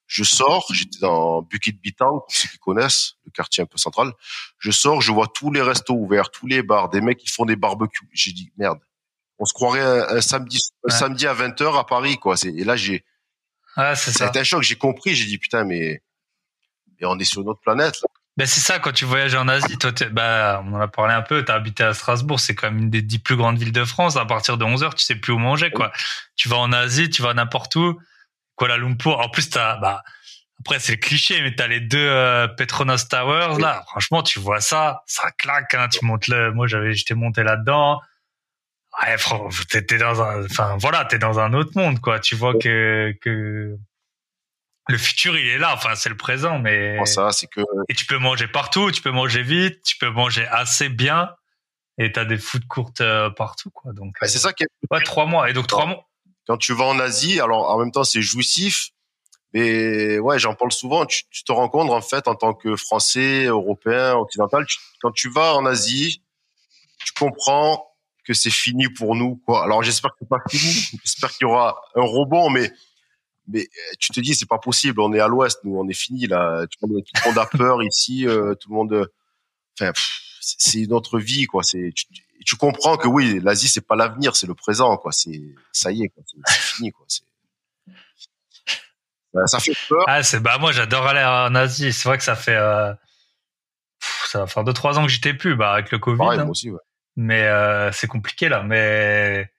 Je sors, j'étais dans Bukit Bintang, pour ceux qui connaissent, le quartier un peu central. Je sors, je vois tous les restos ouverts, tous les bars, des mecs qui font des barbecues. J'ai dit, merde. On se croirait un, un samedi, un Ouais. samedi à 20h à Paris, quoi. C'est- Et là, j'ai, Ah, c'est ça été un choc. J'ai compris. J'ai dit, putain, mais, mais on est sur une autre planète, là. Ben c'est ça, quand tu voyages en Asie, toi, bah, on en a parlé un peu, t'as habité à Strasbourg, c'est quand même une des dix plus grandes villes de France. À partir de 11 heures, tu sais plus où manger, quoi. Tu vas en Asie, tu vas n'importe où. Kuala Lumpur. En plus, t'as, bah, après, c'est le cliché, mais t'as les deux euh, Petronas Towers, là. Franchement, tu vois ça, ça claque, hein. Tu montes le, moi, j'avais, j'étais monté là-dedans. Ouais, fran- t'es t'es dans un, enfin, voilà, t'es dans un autre monde, quoi. Tu vois que, que, le futur, il est là. Enfin, c'est le présent, mais. Ça, c'est que, Et tu peux manger partout, tu peux manger vite, tu peux manger assez bien, et t'as des food courtes euh, partout, quoi. Donc, bah, c'est ça qui est, euh, ouais, trois mois. Et donc trois mois. quand tu vas en Asie, alors en même temps c'est jouissif, Mais ouais, j'en parle souvent. Tu, te rends compte en fait en tant que Français, Européen, occidental, quand tu vas en Asie, tu comprends que c'est fini pour nous. Quoi. Alors j'espère que c'est pas fini. J'espère qu'il y aura un rebond, mais mais euh, tu te dis c'est pas possible. On est à l'Ouest, nous, on est fini là. Tout le monde, a peur <laughs> ici. Euh, tout le monde. Enfin, c'est une autre vie, quoi. C'est tu, tu, comprends que oui, l'Asie c'est pas l'avenir, c'est le présent, quoi. C'est ça y est, c'est fini, quoi. Ça fait peur. Ah, c'est bah moi j'adore aller en Asie. C'est vrai que ça fait euh, ça va faire deux trois ans que j'étais plus, bah avec le Covid. Pareil, hein. moi aussi, ouais. Mais euh, c'est compliqué là. Mais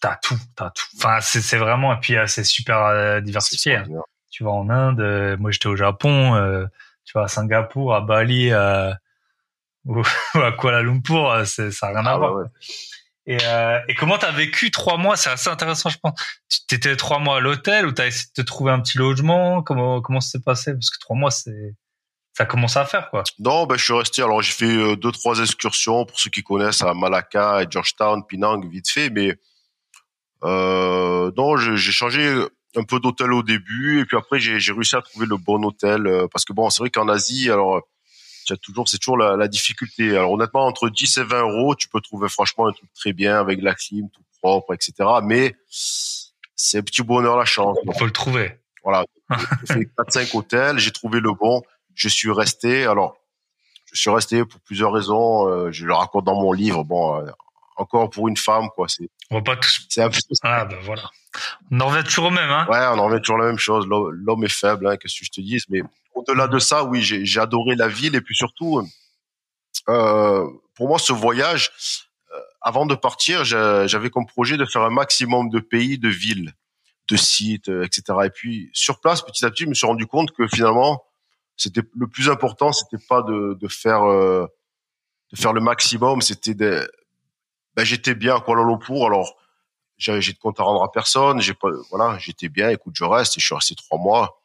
t'as tout, t'as tout. Enfin, c'est vraiment et puis euh, c'est super euh, diversifié. Hein. Tu vas en Inde, euh, moi j'étais au Japon, tu vas à Singapour, à Bali, <laughs> ou, à Kuala Lumpur, ça n'a rien à ah voir. Et, euh, et comment t'as vécu trois mois? C'est assez intéressant, je pense. Tu étais trois mois à l'hôtel ou t'as essayé de te trouver un petit logement? Comment comment ça s'est passé? Parce que trois mois, c'est ça commence à faire quoi. Non, ben je suis resté. Alors j'ai fait deux trois excursions pour ceux qui connaissent à Malacca et Georgetown, Penang, vite fait, mais euh, non, j'ai changé un peu d'hôtel au début et puis après j'ai réussi à trouver le bon hôtel euh, parce que bon, c'est vrai qu'en Asie, alors toujours, c'est toujours la, la, difficulté. Alors honnêtement, entre 10 et 20 euros, tu peux trouver franchement un truc très bien avec la clim, tout propre, etc. Mais c'est un petit bonheur la chance. Il faut le trouver. Voilà. <laughs> J'ai fait 4-5 hôtels, j'ai trouvé le bon. Je suis resté. Alors, je suis resté pour plusieurs raisons. Euh, je le raconte dans mon livre. Bon, euh, encore pour une femme, quoi. C'est. On va pas tous. C'est un peu. Ah ben voilà. On en revient toujours au même, hein. Ouais, on en revient toujours la même chose. L'homme est faible, hein, qu'est-ce que je te dis. Mais au-delà de ça, oui, j'ai adoré la ville et puis surtout, euh, pour moi, ce voyage, euh, avant de partir, j'avais comme projet de faire un maximum de pays, de villes, de sites, etc. Et puis sur place, petit à petit, je me suis rendu compte que finalement, c'était le plus important, c'était pas de, de faire euh, de faire le maximum, c'était de ben, j'étais bien à Kuala Lumpur, alors j'ai de compte à rendre à personne, j'ai pas voilà, j'étais bien, écoute, je reste et je suis resté trois mois.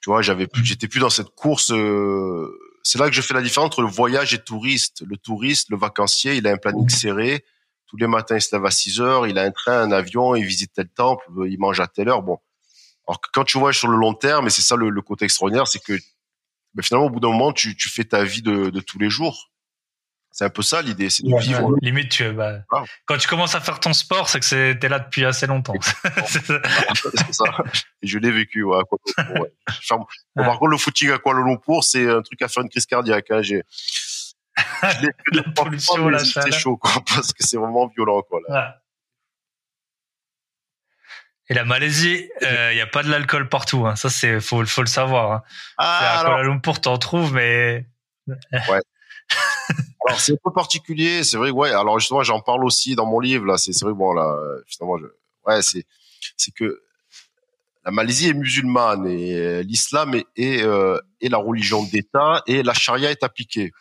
Tu vois, j'avais plus, j'étais plus dans cette course. Euh, c'est là que je fais la différence entre le voyage et le touriste. Le touriste, le vacancier, il a un planning mmh. serré. Tous les matins, il se lève à 6 heures, il a un train, un avion, il visite tel temple, il mange à telle heure. Bon. Alors que quand tu voyages sur le long terme, et c'est ça le, côté extraordinaire, c'est que ben, finalement, au bout d'un moment, tu, tu fais ta vie de, de tous les jours. C'est un peu ça l'idée, c'est de vivre. limite, tu, bah, ah. quand tu commences à faire ton sport, c'est que c'était là depuis assez longtemps. <laughs> c'est ça. Je l'ai vécu. Ouais, ouais. Par contre, le footing à Kuala Lumpur, c'est un truc à faire une crise cardiaque. Hein. J'ai <laughs> la pollution, là, c'est chaud, quoi, <laughs> parce que c'est vraiment violent, quoi. Là. Et la Malaisie, il euh, n'y a pas de l'alcool partout. Hein. Ça, c'est faut, faut le savoir. Hein. Ah, à Kuala Lumpur, t'en trouves, mais ouais. <laughs> alors c'est un peu particulier, c'est vrai. Ouais. Alors justement, j'en parle aussi dans mon livre. Là, c'est vrai. Bon là, justement, je, ouais, c'est c'est que la Malaisie est musulmane et euh, l'islam est, est, euh, est, la religion d'État et la charia est appliquée.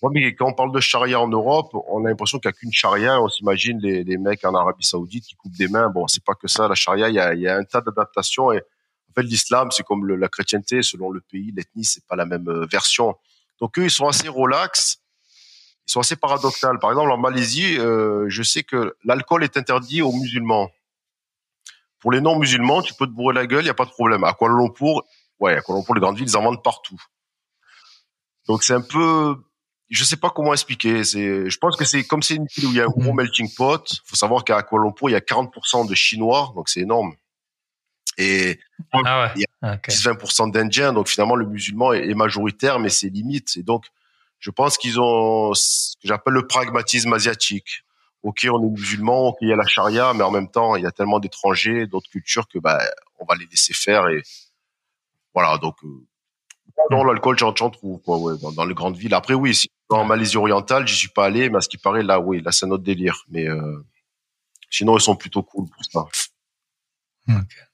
Quand on parle de charia en Europe, on a l'impression qu'il n'y a qu'une charia. On s'imagine les, mecs en Arabie Saoudite qui coupent des mains. Bon, c'est pas que ça. La charia, il y a, un tas d'adaptations. En fait, l'islam, c'est comme la chrétienté, selon le pays, l'ethnie, c'est pas la même euh, version. Donc eux, ils sont assez relax ils sont assez paradoxales. Par exemple, en Malaisie, euh, je sais que l'alcool est interdit aux musulmans. Pour les non-musulmans, tu peux te bourrer la gueule, il n'y a pas de problème. À Kuala Lumpur, ouais, à Kuala Lumpur, les grandes villes, ils en vendent partout. Donc c'est un peu, je sais pas comment expliquer. C'est, je pense que c'est comme c'est une ville où il y a un gros melting pot. Il faut savoir qu'à Kuala Lumpur, il y a 40% de Chinois, donc c'est énorme. Et ah il y a 10-20% d'Indiens, donc finalement le musulman est majoritaire, mais c'est limite. Et donc je pense qu'ils ont ce que j'appelle le pragmatisme asiatique. Ok, on est musulman, ok, il y a la charia, mais en même temps, il y a tellement d'étrangers, d'autres cultures que bah, on va les laisser faire et voilà. Donc, euh, dans l'alcool, j'en trouve quoi, ouais, dans, les grandes villes. Après, oui, si en Malaisie orientale, j'y suis pas allé, mais à ce qui paraît, là, oui, là, c'est un autre délire. Mais euh, sinon, ils sont plutôt cool pour ça. Ok.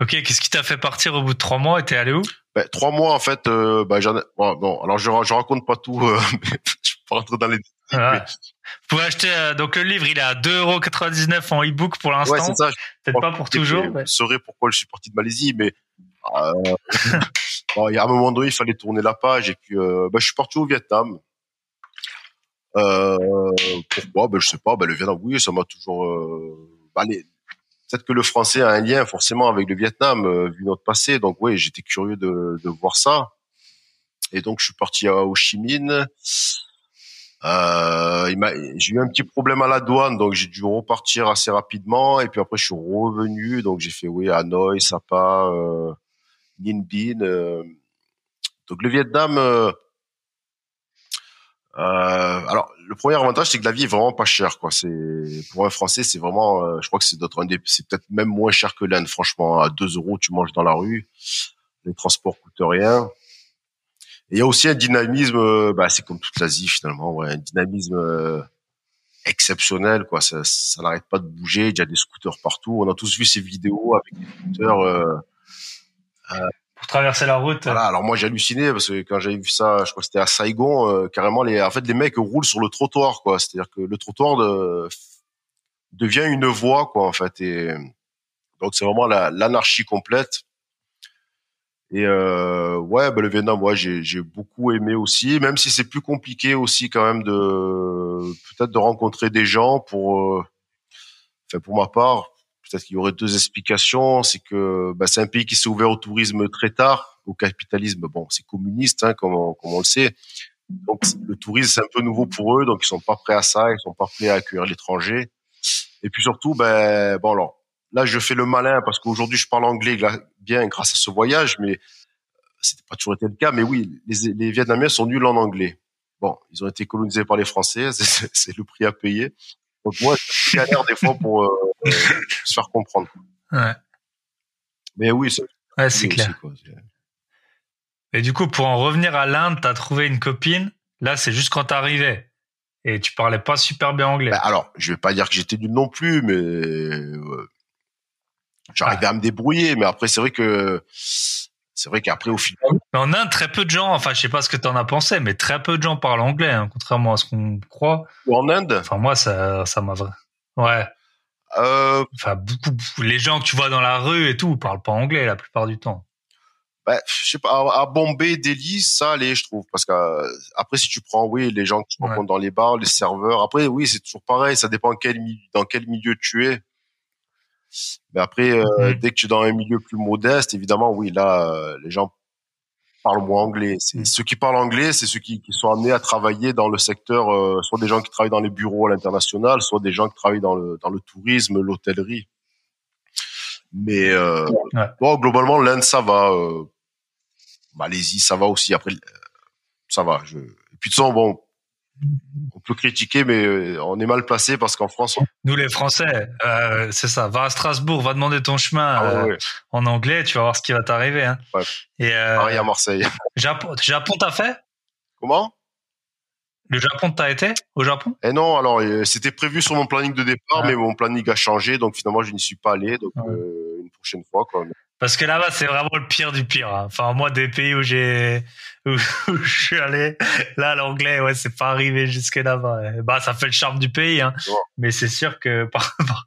Ok, qu'est-ce qui t'a fait partir au bout de trois mois et t'es allé où? Ben, trois mois en fait. Euh, ben, j'en bon, alors je je raconte pas tout. Euh, <laughs> je peux rentrer dans les. Vous pouvez acheter euh, donc le livre, il est à 2,99€ en e-book pour l'instant. Ouais, c'est ça. Peut-être pas pour toujours. Vous saurez pourquoi je suis parti de Malaisie, mais euh, <laughs> bon, il y a un moment donné, il fallait tourner la page et puis ben, je suis parti au Vietnam. Euh, pourquoi? Ben je sais pas. Ben le Vietnam, oui, ça m'a toujours. Ben, peut-être que le français a un lien forcément avec le Vietnam vu notre passé. Donc oui, j'étais curieux de, de voir ça. Et donc je suis parti à Ho Chi Minh. Euh, j'ai eu un petit problème à la douane, donc j'ai dû repartir assez rapidement. Et puis après, je suis revenu, donc j'ai fait oui Hanoi, Sapa, euh, Ninh Binh. Euh. Donc le Vietnam. Euh, euh, alors le premier avantage, c'est que la vie est vraiment pas chère, quoi. C'est pour un Français, c'est vraiment, je crois que c'est d'autres, c'est peut-être même moins cher que l'Inde. Franchement, à 2 euros, tu manges dans la rue. Les transports coûtent rien il y a aussi un dynamisme, bah, c'est comme toute l'Asie finalement, un dynamisme exceptionnel, quoi. Ça, ça n'arrête pas de bouger. Il y a des scooters partout. On a tous vu ces vidéos avec des scooters. <laughs> pour traverser la route. Voilà. Alors moi j'ai halluciné parce que quand j'avais vu ça, je crois que c'était à Saigon, carrément les, en fait les mecs roulent sur le trottoir, quoi. C'est-à-dire que le trottoir de, devient une voie, quoi, en fait. Et donc c'est vraiment l'anarchie complète. Et euh, ouais, bah, le Vietnam, moi, j'ai, j'ai beaucoup aimé aussi, même si c'est plus compliqué aussi quand même de peut-être de rencontrer des gens pour, euh, enfin pour ma part, peut-être qu'il y aurait deux explications. C'est que bah, c'est un pays qui s'est ouvert au tourisme très tard, au capitalisme. Bon, c'est communiste, hein, comme, on, le sait. Donc le tourisme c'est un peu nouveau pour eux, donc ils sont pas prêts à ça, ils sont pas prêts à accueillir l'étranger. Et puis surtout, ben bon alors Là, je fais le malin parce qu'aujourd'hui, je parle anglais bien grâce à ce voyage, mais c'était pas toujours été le cas. Mais oui, les, les Vietnamiens sont nuls en anglais. Bon, ils ont été colonisés par les Français, <laughs> c'est le prix à payer. Donc moi, je galère des fois pour euh, <laughs> se faire comprendre. Ouais. Mais oui, c'est ouais, clair. et du coup, pour en revenir à l'Inde, t'as trouvé une copine. Là, c'est juste quand t'arrivais. Et tu parlais pas super bien anglais. Bah, alors, je vais pas dire que j'étais nul non plus, mais J'arrivais à me débrouiller, mais après c'est vrai que c'est vrai qu'après au final. En Inde, très peu de gens. Enfin, je sais pas ce que tu en as pensé, mais très peu de gens parlent anglais, hein, contrairement à ce qu'on croit. Ou en Inde? Enfin, moi, ça, ça m'a. Ouais. Euh... Enfin, beaucoup, beaucoup, Les gens que tu vois dans la rue et tout parlent pas anglais la plupart du temps. Bah, je sais pas. À Bombay, Delhi, ça allait, je trouve, parce que euh, après, si tu prends, oui, les gens que tu rencontres dans les bars, les serveurs. Après, oui, c'est toujours pareil. Ça dépend quel dans quel milieu tu es. Mais après, euh, mhm. dès que tu es dans un milieu plus modeste, évidemment, oui, là, euh, les gens parlent moins anglais. Mhm. Ceux qui parlent anglais, c'est ceux qui, qui, sont amenés à travailler dans le secteur, euh, soit des gens qui travaillent dans les bureaux à l'international, soit des gens qui travaillent dans le, dans le tourisme, l'hôtellerie. Mais bon, globalement, l'Inde, ça va. Malaisie, ça va aussi. Après, ça va. Je... Et puis de toute façon, bon, on peut critiquer, mais euh, on est mal placé parce qu'en France, nous les Français, euh, c'est ça. Va à Strasbourg, va demander ton chemin ah euh, en anglais, tu vas voir ce qui va t'arriver. Hein. Et à Marseille. <laughs> Japon, Japon, t'as fait? Comment? Le Japon, t'as été au Japon? Eh non, alors c'était prévu sur mon planning de départ, mais mon planning a changé, donc finalement je n'y suis pas allé. Donc une prochaine fois, quoi. Parce que là-bas, c'est vraiment le pire du pire. Hein. Enfin, moi, des pays où j'ai <laughs> où, je suis allé, là, l'anglais, ouais, c'est pas arrivé jusque là-bas. Bah, ça fait le charme du pays, hein. Mais c'est sûr que <laughs> parfois,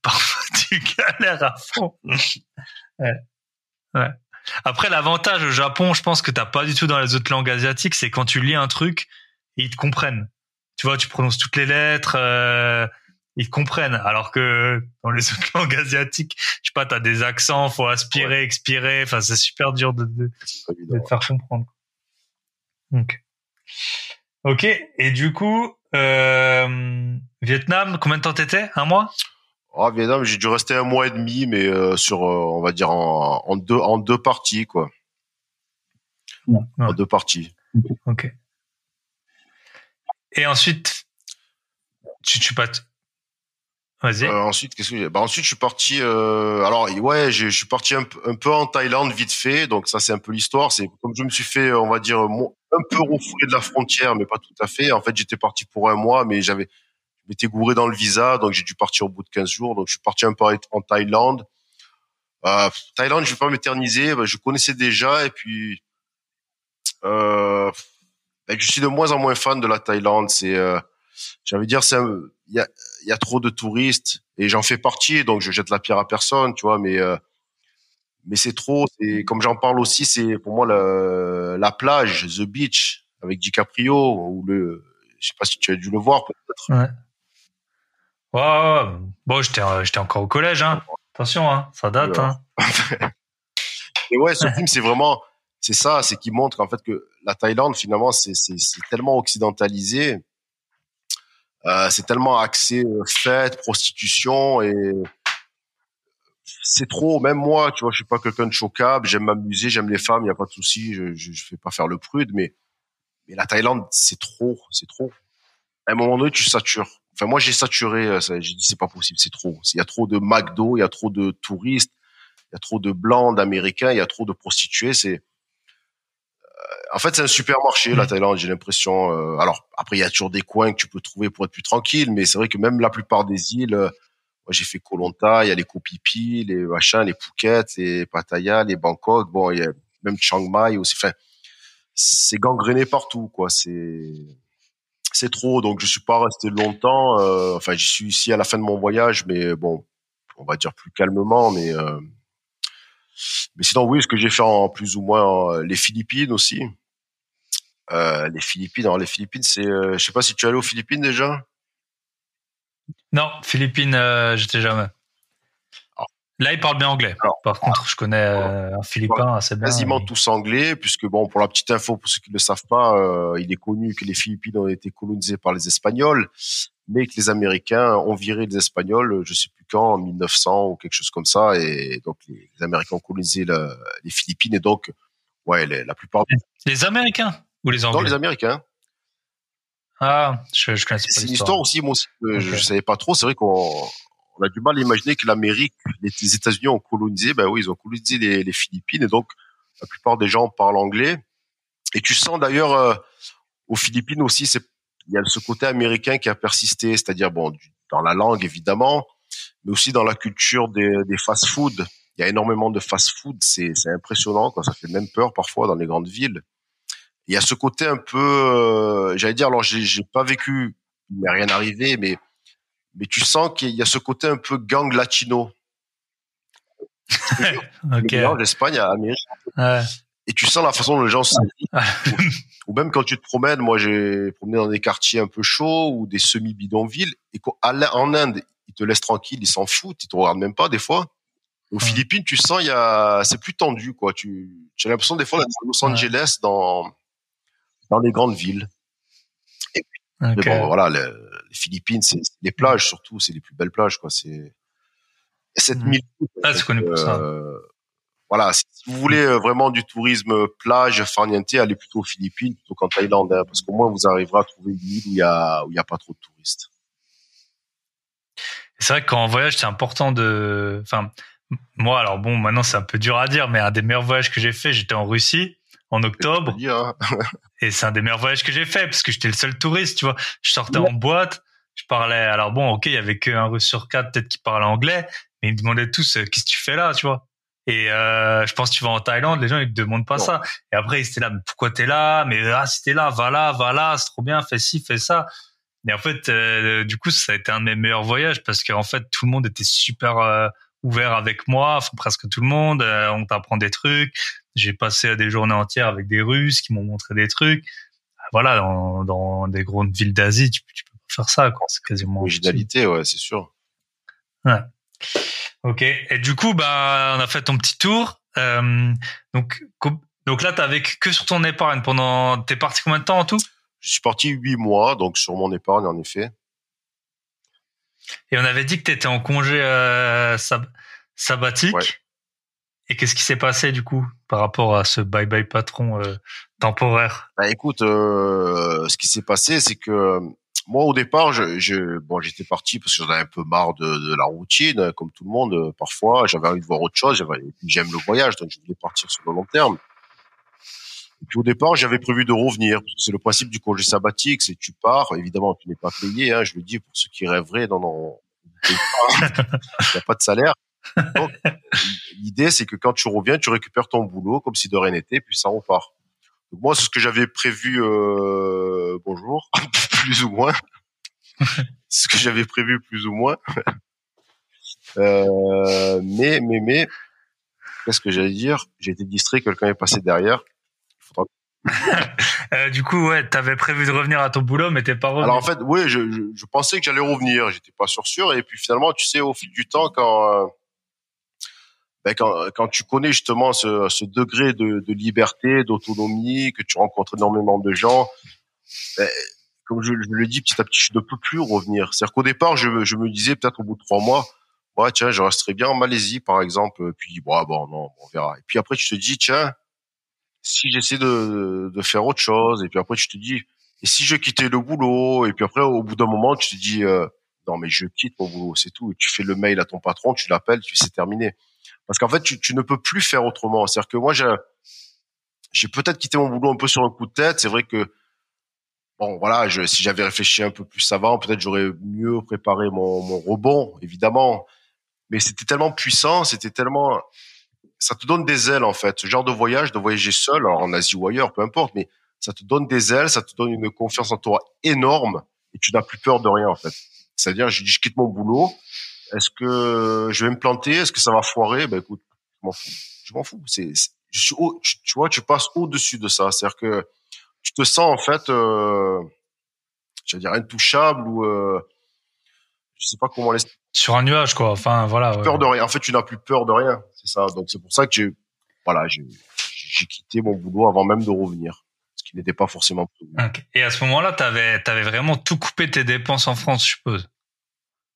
parfois, <laughs> tu galères à fond. Ouais. ouais. Après, l'avantage au Japon, je pense que t'as pas du tout dans les autres langues asiatiques, c'est quand tu lis un truc, ils te comprennent. Tu vois, tu prononces toutes les lettres. Euh, ils comprennent. Alors que dans les autres <laughs> langues asiatiques, je sais pas, t'as des accents, faut aspirer, expirer. Enfin, c'est super dur de, de, de te faire comprendre. Donc. Ok. Et du coup, euh, Vietnam, combien de temps t'étais? Un mois? Oh, Vietnam, j'ai dû rester un mois et demi, mais euh, sur, euh, on va dire en, en, deux en deux parties, quoi. En deux parties. Ok. Et ensuite, tu, tu euh, ensuite, qu'est-ce que bah, ensuite je suis parti. Euh, alors ouais, je suis parti un, peu en Thaïlande vite fait. Donc ça c'est un peu l'histoire. C'est comme je me suis fait, on va dire, un peu refoulé de la frontière, mais pas tout à fait. En fait, j'étais parti pour un mois, mais j'avais, je gouré dans le visa, donc j'ai dû partir au bout de 15 jours. Donc je suis parti un peu en Thaïlande. Euh, Thaïlande, je vais pas m'éterniser. Bah, je connaissais déjà et puis euh, bah, je suis de moins en moins fan de la Thaïlande. C'est, euh, dire, c'est il y a y a trop de touristes et j'en fais partie, donc je jette la pierre à personne, tu vois, mais euh, mais c'est trop. Et comme j'en parle aussi, c'est pour moi la, la plage, the beach avec DiCaprio ou le, je sais pas si tu as dû le voir peut-être. Ouais. Ouais, Bon, j'étais j'étais encore au collège, hein. Attention, hein, ça date. Hein. <laughs> Et ouais, ce film, c'est vraiment, c'est ça, c'est qui montre en fait que la Thaïlande, finalement, c'est tellement occidentalisé, euh, c'est tellement axé euh, fête, prostitution et c'est trop. Même moi, tu vois, je suis pas quelqu'un de chocable. J'aime m'amuser, j'aime les femmes, il y a pas de souci. Je, je, je, fais pas faire le prude, mais mais la Thaïlande, c'est trop, c'est trop. À un moment donné, tu satures. Enfin, moi, j'ai saturé. Euh, j'ai dit, c'est pas possible, c'est trop. Il y a trop de McDo, il y a trop de touristes, il y a trop de blancs, d'Américains, il y a trop de prostituées. C'est en fait, c'est un supermarché, la mmh. Thaïlande, j'ai l'impression. Euh, alors, après, il y a toujours des coins que tu peux trouver pour être plus tranquille, mais c'est vrai que même la plupart des îles, euh, moi, j'ai fait Koh Lanta, il y a les Koh Phi Phi, les machins, les Phuket, les Pattaya, les Bangkok, bon, il y a même Chiang Mai aussi. Enfin, c'est gangréné partout, quoi. C'est c'est trop, donc je suis pas resté longtemps. Euh, enfin, j'y suis ici à la fin de mon voyage, mais bon, on va dire plus calmement, mais mais sinon, oui, ce que j'ai fait en plus ou moins les Philippines aussi. Euh, les Philippines, alors les Philippines, c'est, euh, je sais pas si tu es allé aux Philippines déjà. Non, Philippines, euh, j'étais jamais. Là, il parle bien anglais. Par contre, je connais un Philippin assez bien. Quasiment tous anglais, puisque bon, pour la petite info, pour ceux qui ne le savent pas, il est connu que les Philippines ont été colonisées par les Espagnols, mais que les Américains ont viré les Espagnols, je sais plus quand, en 1900 ou quelque chose comme ça, et donc les, Américains ont colonisé les Philippines, et donc, ouais, la plupart. Les Américains ou les Anglais? Non, les Américains. Ah, je, je pas C'est une histoire aussi, moi aussi, je, savais pas trop. C'est vrai qu'on on a du mal à imaginer que l'Amérique, les, États-Unis ont colonisé. Ben oui, ils ont colonisé les, Philippines, et donc la plupart des gens parlent anglais. Et tu sens d'ailleurs euh, aux Philippines aussi, c'est il y a ce côté américain qui a persisté, c'est-à-dire bon, dans la langue évidemment, mais aussi dans la culture des, des fast-food. Il y a énormément de fast-food, c'est impressionnant, quoi. Ça fait même peur parfois dans les grandes villes il y a ce côté un peu, euh, j'allais dire, alors j'ai pas vécu, il m'est rien arrivé, mais mais tu sens qu'il y a ce côté un peu gang latino. <laughs> ok. L'Espagne à Amérique. Ouais. Et tu sens la façon dont les gens se <laughs> ou même quand tu te promènes, moi j'ai promené dans des quartiers un peu chauds ou des semi-bidonvilles, et en Inde, ils te laissent tranquille, ils s'en foutent, ils te regardent même pas des fois. Aux Philippines, tu sens il y a, c'est plus tendu quoi. Tu, j'ai l'impression des fois d'être à Los Angeles dans dans les grandes villes. Et puis, mais bon, voilà, les, Philippines, c'est les plages surtout, c'est les plus belles plages, quoi. C'est 7000. Mmh. Ah, c'est connu pour ça. Euh, voilà, si vous voulez euh, vraiment du tourisme plage, farniente, allez plutôt aux Philippines plutôt qu'en Thaïlande, hein, parce qu'au moins vous arriverez à trouver une île où il y a où il y a pas trop de touristes. C'est vrai qu'en voyage, c'est important de, enfin, moi, alors bon, maintenant c'est un peu dur à dire, mais un des meilleurs voyages que j'ai fait, j'étais en Russie en octobre. Hein. <laughs> et c'est un des meilleurs voyages que j'ai fait parce que j'étais le seul touriste, tu vois. Je sortais en boîte, je parlais. Alors bon, ok, il y avait qu'un russe sur quatre peut-être qui parlait anglais, mais ils me demandaient tous euh, qu'est-ce que tu fais là, tu vois. Et euh, je pense que tu vas en Thaïlande, les gens ils te demandent pas ça. Et après ils étaient là, mais pourquoi t'es là? Mais ah si t'es là, va là, va là, c'est trop bien, fais ci, fais ça. Et en fait, euh, du coup, ça a été un de mes meilleurs voyages parce qu'en fait, tout le monde était super euh, ouvert avec moi, enfin presque tout le monde. on t'apprend des trucs. J'ai passé des journées entières avec des Russes qui m'ont montré des trucs. Voilà, dans, dans des grandes villes d'Asie, tu, tu, peux pas faire ça, quoi. C'est quasiment. Originalité, ouais, c'est sûr. Ouais. Ok. Et du coup, bah, on a fait ton petit tour. Euh, donc, donc là, t'as vécu que sur ton épargne pendant. T'es parti combien de temps en tout? Je suis parti huit mois, donc sur mon épargne, en effet. Et on avait dit que t'étais en congé euh, sab sabbatique. Ouais. Et qu'est-ce qui s'est passé du coup par rapport à ce bye bye patron euh, temporaire? Bah écoute, euh, ce qui s'est passé, c'est que moi au départ, je, je bon, j'étais parti parce que j'en avais un peu marre de, de, la routine, comme tout le monde. Euh, parfois, j'avais envie de voir autre chose. J'aime le voyage, donc je voulais partir sur le long terme. Puis au départ, j'avais prévu de revenir. C'est le principe du congé sabbatique, c'est tu pars. Évidemment, tu n'es pas payé. Hein, je le dis pour ceux qui rêveraient. Non, non, <laughs> il n'y a pas de salaire. Donc, l'idée, c'est que quand tu reviens, tu récupères ton boulot comme si de rien n'était, puis ça repart. Donc moi, c'est ce que j'avais prévu. Euh, bonjour, <laughs> plus ou moins. ce que j'avais prévu plus ou moins. Euh, mais, mais, mais, qu'est-ce que j'allais dire? J'ai été distrait, quelqu'un est passé derrière. Euh, du coup, ouais, t'avais prévu de revenir à ton boulot, mais t'es pas revenu. Alors en fait, oui, je, pensais que j'allais revenir. J'étais pas sûr. Et puis finalement, tu sais, au fil du temps, quand ben, quand, quand tu connais justement ce, ce degré de, liberté, d'autonomie, que tu rencontres énormément de gens, ben, comme je, le dis petit à petit, je ne peux plus revenir. C'est-à-dire qu'au départ, je, je me disais peut-être au bout de trois mois, ouais, tiens, je resterai bien en Malaisie, par exemple. Puis, bon, bon, non, on verra. Et puis après, tu te dis, tiens, si j'essaie de, de faire autre chose, et puis après, tu te dis, et si je quittais le boulot, et puis après, au bout d'un moment, tu te dis, euh, non, mais je quitte mon boulot, c'est tout. Et tu fais le mail à ton patron, tu l'appelles, tu c'est terminé. Parce qu'en fait, tu, tu, ne peux plus faire autrement. C'est-à-dire que moi, j'ai, j'ai peut-être quitté mon boulot un peu sur un coup de tête. C'est vrai que, bon, voilà, je, si j'avais réfléchi un peu plus avant, peut-être j'aurais mieux préparé mon, mon rebond, évidemment. Mais c'était tellement puissant, c'était tellement, ça te donne des ailes en fait. Ce genre de voyage, de voyager seul, alors en Asie ou ailleurs, peu importe, mais ça te donne des ailes, ça te donne une confiance en toi énorme et tu n'as plus peur de rien en fait. C'est-à-dire, je dis, je quitte mon boulot, est-ce que je vais me planter? Est-ce que ça va foirer? Ben écoute, je m'en fous. Je m'en fous. C'est, je suis tu, vois, tu passes au-dessus de ça. C'est-à-dire que tu te sens en fait, euh, je dire intouchable ou euh, je sais pas comment l'expliquer. Sur un nuage, quoi. Enfin, voilà. Peur de rien. En fait, tu n'as plus peur de rien. C'est ça. Donc c'est pour ça que j'ai, voilà, j'ai, j'ai quitté mon boulot avant même de revenir ce qui n'était pas forcément prévu. Et à ce moment-là, tu avais, vraiment tout coupé tes dépenses en France, je suppose.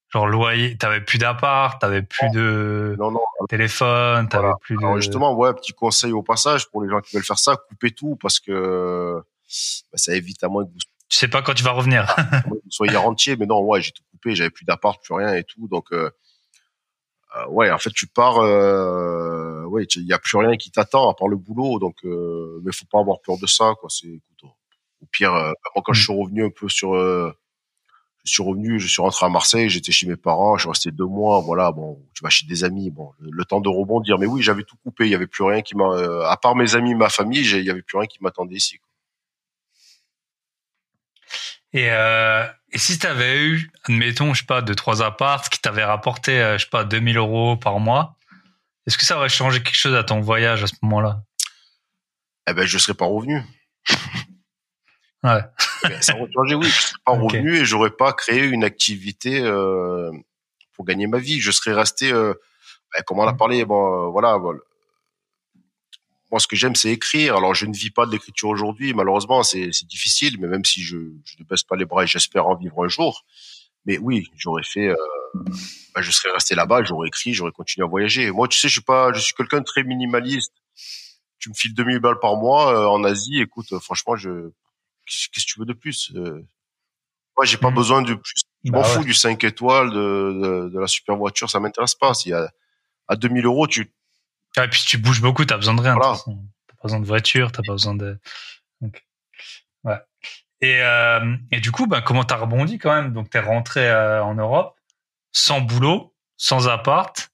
Genre loyer, t'avais plus d'appart, t'avais plus de non, non, téléphone, t'avais plus de. Justement, ouais, petit conseil au passage pour les gens qui veulent faire ça, coupez tout parce que bah, ça évite à moins que vous. Tu sais pas quand tu vas revenir. vous soyez rentier, mais non, ouais, j'ai tout coupé, j'avais plus d'appart, plus rien et tout, donc euh, euh, ouais, en fait, tu pars, euh, ouais, il y a plus rien qui t'attend à part le boulot, donc euh, mais faut pas avoir peur de ça, quoi. C'est au pire, moi quand je suis revenu un peu sur je suis revenu, je suis rentré à Marseille, j'étais chez mes parents, je suis resté deux mois, voilà, bon, tu vas chez des amis, bon, le, temps de rebondir. Mais oui, j'avais tout coupé, il y avait plus rien qui m'a, à part mes amis, ma famille, il y avait plus rien qui m'attendait ici. Quoi. Et, euh, et si tu avais eu, admettons, je sais pas, deux trois apparts qui t'avaient rapporté, euh, je sais pas, 2000 euros par mois, est-ce que ça aurait changé quelque chose à ton voyage à ce moment-là? Eh ben, je serais pas revenu. Ouais. ça aurait changé, oui. Je serais pas revenu et j'aurais pas créé une activité euh, pour gagner ma vie. Je serais resté, euh, ben, comme on a mmh. parlé, bon, euh, voilà. Moi, ce que j'aime, c'est écrire. Alors, je ne vis pas de l'écriture aujourd'hui. Malheureusement, c'est difficile. Mais même si je, je ne baisse pas les bras et j'espère en vivre un jour. Mais oui, j'aurais fait. Euh, ben, je serais resté là-bas, j'aurais écrit, j'aurais continué à voyager. Moi, tu sais, je suis pas, je suis quelqu'un de très minimaliste. Tu me files 2000 balles par mois euh, en Asie. Écoute, franchement, je qu'est-ce que tu veux de plus euh? Moi, j'ai pas mmh. besoin de plus. Je m'en bah fous du 5 étoiles, de, de, la super voiture, ça m'intéresse pas. S'il y a à 2000 euros, tu. Ah, et puis tu bouges beaucoup, t'as besoin de rien. Voilà. T'as pas besoin de voiture, t'as pas besoin de. Ouais. Et, euh, et du coup, ben, comment t'as rebondi quand même? Donc t'es rentré euh, en Europe sans boulot, sans appart.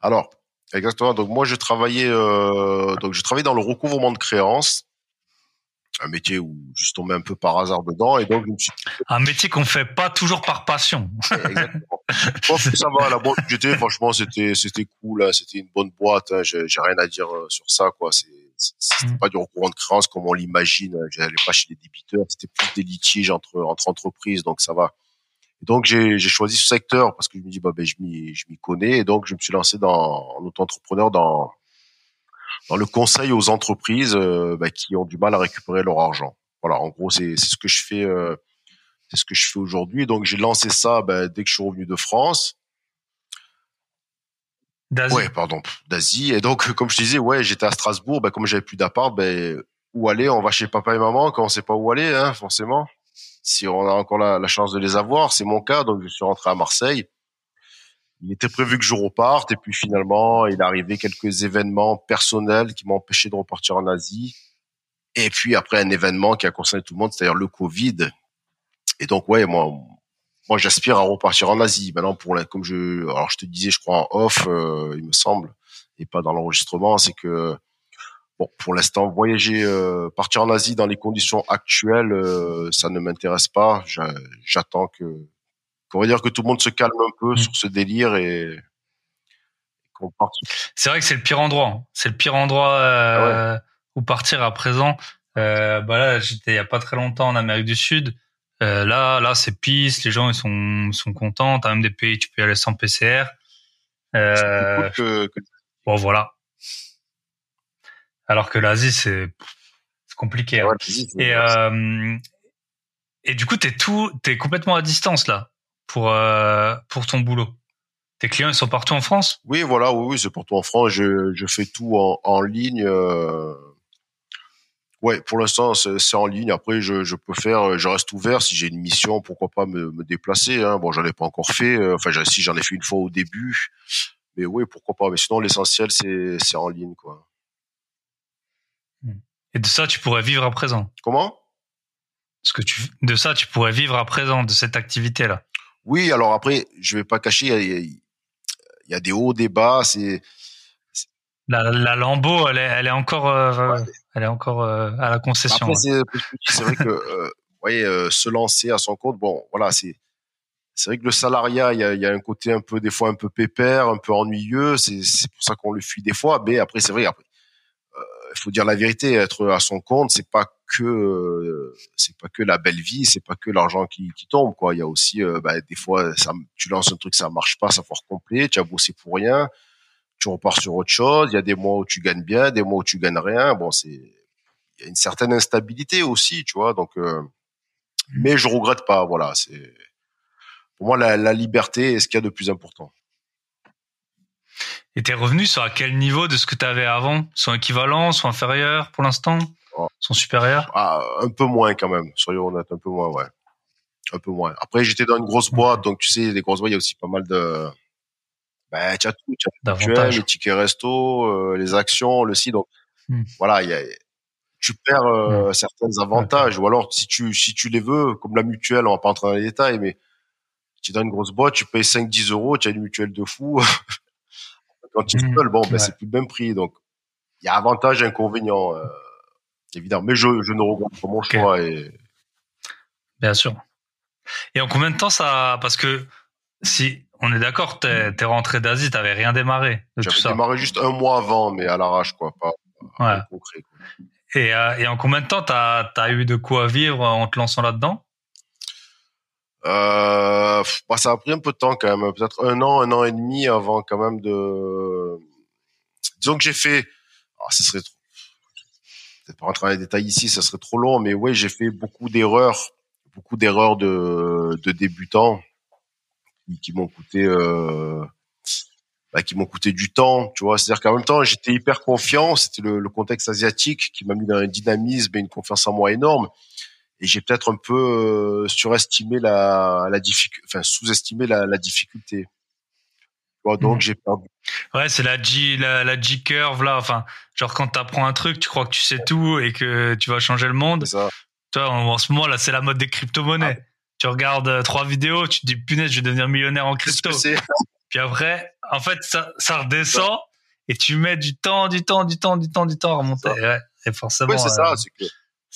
Alors, exactement. Donc moi, je travaillais, euh, donc je travaillais dans le recouvrement de créances un métier où je suis tombé un peu par hasard dedans et donc je me suis... un métier qu'on fait pas toujours par passion. Exactement. je pense que ça va. La boîte que j'étais, franchement, c'était c'était cool. Hein. C'était une bonne boîte. Hein. J'ai rien à dire euh, sur ça, quoi. C'est c'était mm. pas du recourant de créance comme on l'imagine. J'allais pas chez les débiteurs. C'était plus des litiges entre entre entreprises, donc ça va. Et donc j'ai j'ai choisi ce secteur parce que je me dis bah ben je m'y je m'y connais et donc je me suis lancé dans en auto-entrepreneur dans dans le conseil aux entreprises euh, bah, qui ont du mal à récupérer leur argent. Voilà, en gros, c'est ce que je fais. Euh, c'est ce que je fais aujourd'hui. Donc, j'ai lancé ça bah, dès que je suis revenu de France. D'Asie. Ouais, pardon, d'Asie. Et donc, comme je te disais, ouais, j'étais à Strasbourg. Bah, comme j'avais plus d'appart, ben où aller? On va chez papa et maman quand on sait pas où aller, hein, forcément. Si on a encore la, la chance de les avoir, c'est mon cas. Donc, je suis rentré à Marseille il était prévu que je reparte et puis finalement il est arrivé quelques événements personnels qui m'ont empêché de repartir en Asie. Et puis après un événement qui a concerné tout le monde c'est-à-dire le Covid. Et donc ouais moi moi j'aspire à repartir en Asie. Maintenant pour la, comme je alors je te disais je crois en off euh, il me semble et pas dans l'enregistrement c'est que bon pour l'instant voyager euh, partir en Asie dans les conditions actuelles euh, ça ne m'intéresse pas. J'attends que on va dire que tout le monde se calme un peu mm. sur ce délire et, qu'on parte. C'est vrai que c'est le pire endroit. Hein. C'est le pire endroit euh, ah où partir à présent. Euh, bah là, j'étais il y a pas très longtemps en Amérique du Sud. Euh, là, là, c'est pisse. Les gens ils sont sont contents. T'as même des pays tu peux y aller sans PCR. Euh, que, que Bon, voilà. Alors que l'Asie, c'est compliqué. Hein. et, et du coup, t'es tout, t'es complètement à distance là pour euh, pour ton boulot. Tes clients, ils sont partout en France? Oui, voilà, oui, oui c'est partout en France. Je, je fais tout en, en ligne. Euh... Ouais, pour l'instant, c'est en ligne. Après, je, je peux faire, je reste ouvert. Si j'ai une mission, pourquoi pas me, me déplacer. Hein. Bon, j'en ai pas encore fait. Euh, enfin, si j'en ai fait une fois au début. Mais oui, pourquoi pas. Mais sinon, l'essentiel, c'est en ligne, quoi. Et de ça, tu pourrais vivre à présent? Comment? Ce que tu, De ça, tu pourrais vivre à présent, de cette activité-là. Oui, alors après, je vais pas cacher, il y a, des hauts, des bas. C'est la, la Lambeau, elle est, elle est encore, euh, elle est encore euh, à la concession. Après, c'est vrai que, euh, voyez, se lancer à son compte, bon, voilà, c'est c'est vrai que le salariat, il y a, y a, un côté un peu, des fois un peu pépère, un peu ennuyeux. C'est pour ça qu'on le fuit des fois. Mais après, c'est vrai, après, faut dire la vérité, être à son compte, c'est pas que c'est pas que la belle vie, c'est pas que l'argent qui, qui tombe quoi. Il y a aussi euh, bah, des fois ça, tu lances un truc ça marche pas, ça fort complet, tu as bossé pour rien, tu repars sur autre chose. Il y a des mois où tu gagnes bien, des mois où tu gagnes rien. Bon c'est il y a une certaine instabilité aussi, tu vois. Donc euh, mais je regrette pas. Voilà, c'est pour moi la, la liberté est ce qu'il y a de plus important. Et tes revenus sont à quel niveau de ce que tu avais avant? Sont équivalents, sont inférieurs pour l'instant? Oh. Sont supérieurs ah, Un peu moins quand même, soyons honnêtes, un peu moins, ouais. Un peu moins. Après, j'étais dans une grosse boîte, donc tu sais, les grosses boîtes, il y a aussi pas mal de... Ben, tu as tout, tu as les tickets resto, euh, les actions, le site, donc hmm. voilà, il y a, tu perds euh, hmm. certains avantages, ou alors si tu, si tu les veux, comme la mutuelle, on va pas entrer dans les détails, mais tu es dans une grosse boîte, tu payes 5-10 euros, tu as une mutuelle de fou. <laughs> Quand tu mmh. bon, ben, c'est plus le même prix. Donc, il y a avantage et inconvénient, euh, évidemment. Mais je, je ne regrette pas mon choix. Et... Bien sûr. Et en combien de temps ça Parce que si on est d'accord, t'es es rentré d'Asie, t'avais rien démarré ça. démarré juste un mois avant, mais à l'arrache, quoi, pas, ouais. concret. Quoi. Et, euh, et en combien de temps t'as as eu de quoi vivre en te lançant là-dedans? Euh, bah, ça a pris un peu de temps quand même, peut-être un an, un an et demi avant quand même de. Disons que j'ai fait. Ah, ce serait trop. Peut-être pas rentrer dans les détails ici, ça serait trop long, mais ouais, j'ai fait beaucoup d'erreurs, beaucoup d'erreurs de, de débutants qui, m'ont coûté. Euh, bah, qui m'ont coûté du temps, tu vois. C'est-à-dire qu'en même temps, j'étais hyper confiant. C'était le, le, contexte asiatique qui m'a mis dans un dynamisme et une confiance en moi énorme et j'ai peut-être un peu euh, surestimé la, la difficulté, enfin sous-estimé la, la difficulté. donc mhm. j'ai perdu. Ouais, c'est la G, la, la G curve là. Enfin, genre quand tu apprends un truc, tu crois que tu sais tout et que tu vas changer le monde. Ça. Toi, en, ce moment là, c'est la mode des crypto-monnaies. Ah. Tu regardes euh, trois vidéos, tu te dis punaise, je vais devenir millionnaire en crypto. Puis après, en fait, ça, ça redescend et tu mets du temps, du temps, du temps, du temps, du temps à remonter. Ouais, et forcément. Ouais, c'est ça. Euh, que